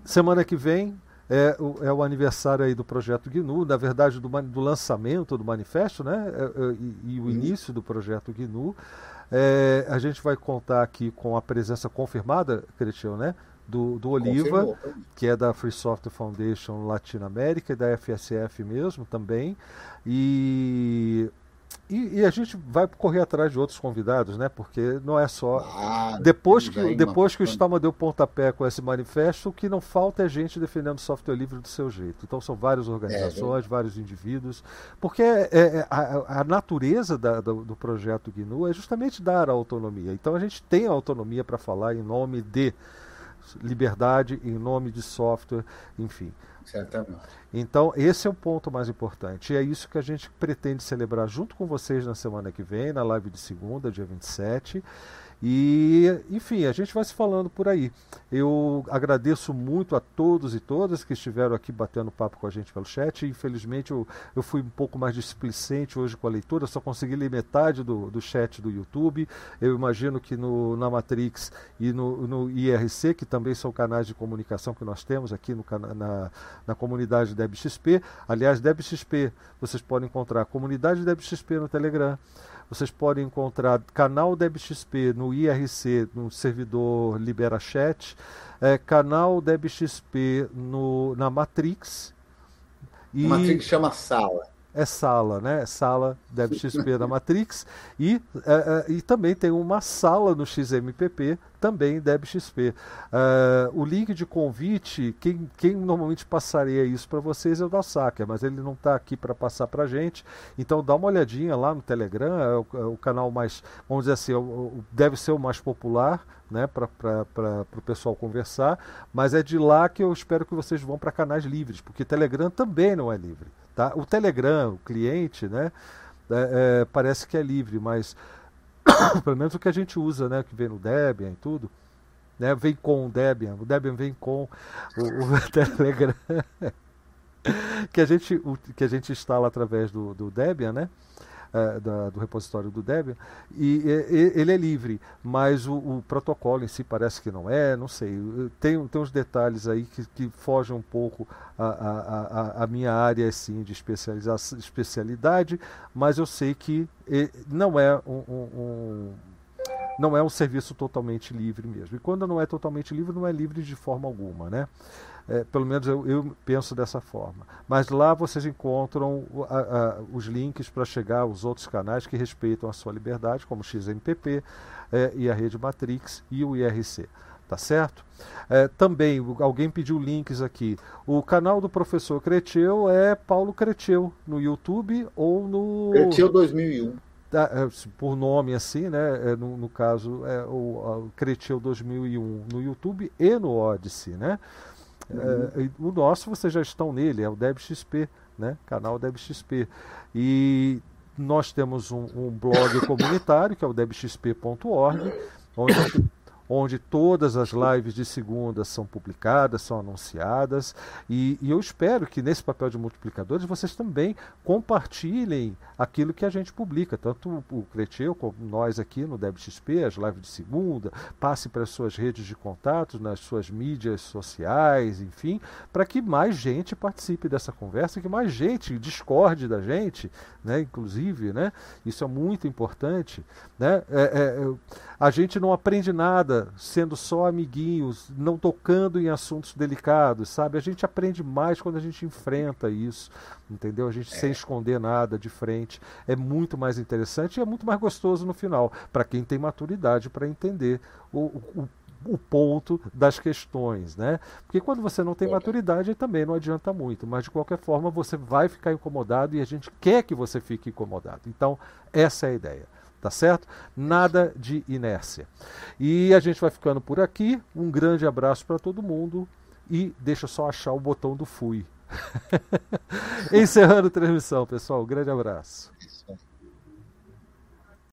semana que vem é o, é o, aniversário aí do projeto GNU, na verdade do, do lançamento do manifesto, né? É, é, e, e, o início do projeto GNU. É, a gente vai contar aqui com a presença confirmada, Cristiano, né? Do, do Oliva, Confirmou. que é da Free Software Foundation Latinoamérica e da FSF mesmo também. E e, e, a gente vai correr atrás de outros convidados, né? Porque não é só. Ah, depois que, depois que o Stama deu pontapé com esse manifesto, o que não falta é gente defendendo software livre do seu jeito. Então são várias organizações, é, vários indivíduos. Porque é, é, a, a, natureza da, do, do, projeto GNU é justamente dar a autonomia. Então a gente tem a autonomia para falar em nome de liberdade, em nome de software, enfim. Certamente. Então, esse é o ponto mais importante. E é isso que a gente pretende celebrar junto com vocês na semana que vem, na live de segunda, dia 27. E, enfim, a gente vai se falando por aí. Eu agradeço muito a todos e todas que estiveram aqui batendo papo com a gente pelo chat. Infelizmente, eu, eu fui um pouco mais displicente hoje com a leitura, só consegui ler metade do, do chat do YouTube. Eu imagino que no, na Matrix e no, no IRC, que também são canais de comunicação que nós temos aqui no, na, na comunidade DebXP. Aliás, DebXP, vocês podem encontrar a comunidade DebXP no Telegram. Vocês podem encontrar canal DebXP no IRC, no servidor LiberaChat, é, canal DebXP no, na Matrix. E... Matrix chama sala é sala, né? É sala DebXP da Matrix e, é, é, e também tem uma sala no XMPP também DebXP. É, o link de convite, quem, quem normalmente passaria isso para vocês é o da Sacker, mas ele não está aqui para passar para gente. Então dá uma olhadinha lá no Telegram, é o, é o canal mais, vamos dizer assim, o, deve ser o mais popular né, para o pessoal conversar, mas é de lá que eu espero que vocês vão para canais livres, porque Telegram também não é livre. Tá? O Telegram, o cliente, né? é, é, parece que é livre, mas pelo menos o que a gente usa, né, que vem no Debian e tudo, né, vem com o Debian, o Debian vem com o, o Telegram, que a gente o, que a gente instala através do, do Debian, né? É, da, do repositório do Debian, e, e, ele é livre, mas o, o, protocolo em si parece que não é, não sei. Tem, tem uns detalhes aí que, que fogem um pouco a, a, a, a minha área assim, de especialidade, mas eu sei que não é um, um não é um serviço totalmente livre mesmo. E quando não é totalmente livre, não é livre de forma alguma, né? É, pelo menos eu, eu, penso dessa forma. Mas lá vocês encontram a, a, os links para chegar aos outros canais que respeitam a sua liberdade, como o XMPP é, e a Rede Matrix e o IRC. Tá certo? É, também, alguém pediu links aqui. O canal do professor Creteu é Paulo Creteu, no YouTube ou no. Creteu 2001 tá, é, por nome assim, né? É, no, no, caso, é o, o Creteu 2001 no YouTube e no Odyssey, né? Uhum. O nosso vocês já estão nele, é o DebXP, né? Canal DebXP. E nós temos um, um blog comunitário, que é o debxp.org, onde onde todas as lives de segunda são publicadas, são anunciadas, e, e, eu espero que nesse papel de multiplicadores vocês também compartilhem aquilo que a gente publica, tanto o Creteu como nós aqui no DebXP, as lives de segunda, passe para as suas redes de contatos, nas suas mídias sociais, enfim, para que mais gente participe dessa conversa, que mais gente discorde da gente, né, inclusive, né, isso é muito importante, né, é, é, a gente não aprende nada sendo só amiguinhos, não tocando em assuntos delicados, sabe? A gente aprende mais quando a gente enfrenta isso, entendeu? A gente é. sem esconder nada de frente. É muito mais interessante e é muito mais gostoso no final, para quem tem maturidade para entender o, o o ponto das questões, né? Porque quando você não tem maturidade também não adianta muito, mas de qualquer forma você vai ficar incomodado e a gente quer que você fique incomodado. Então, essa é a ideia tá certo? Nada de inércia. E a gente vai ficando por aqui. Um grande abraço para todo mundo e deixa só achar o botão do fui. Encerrando a transmissão, pessoal. Um grande abraço.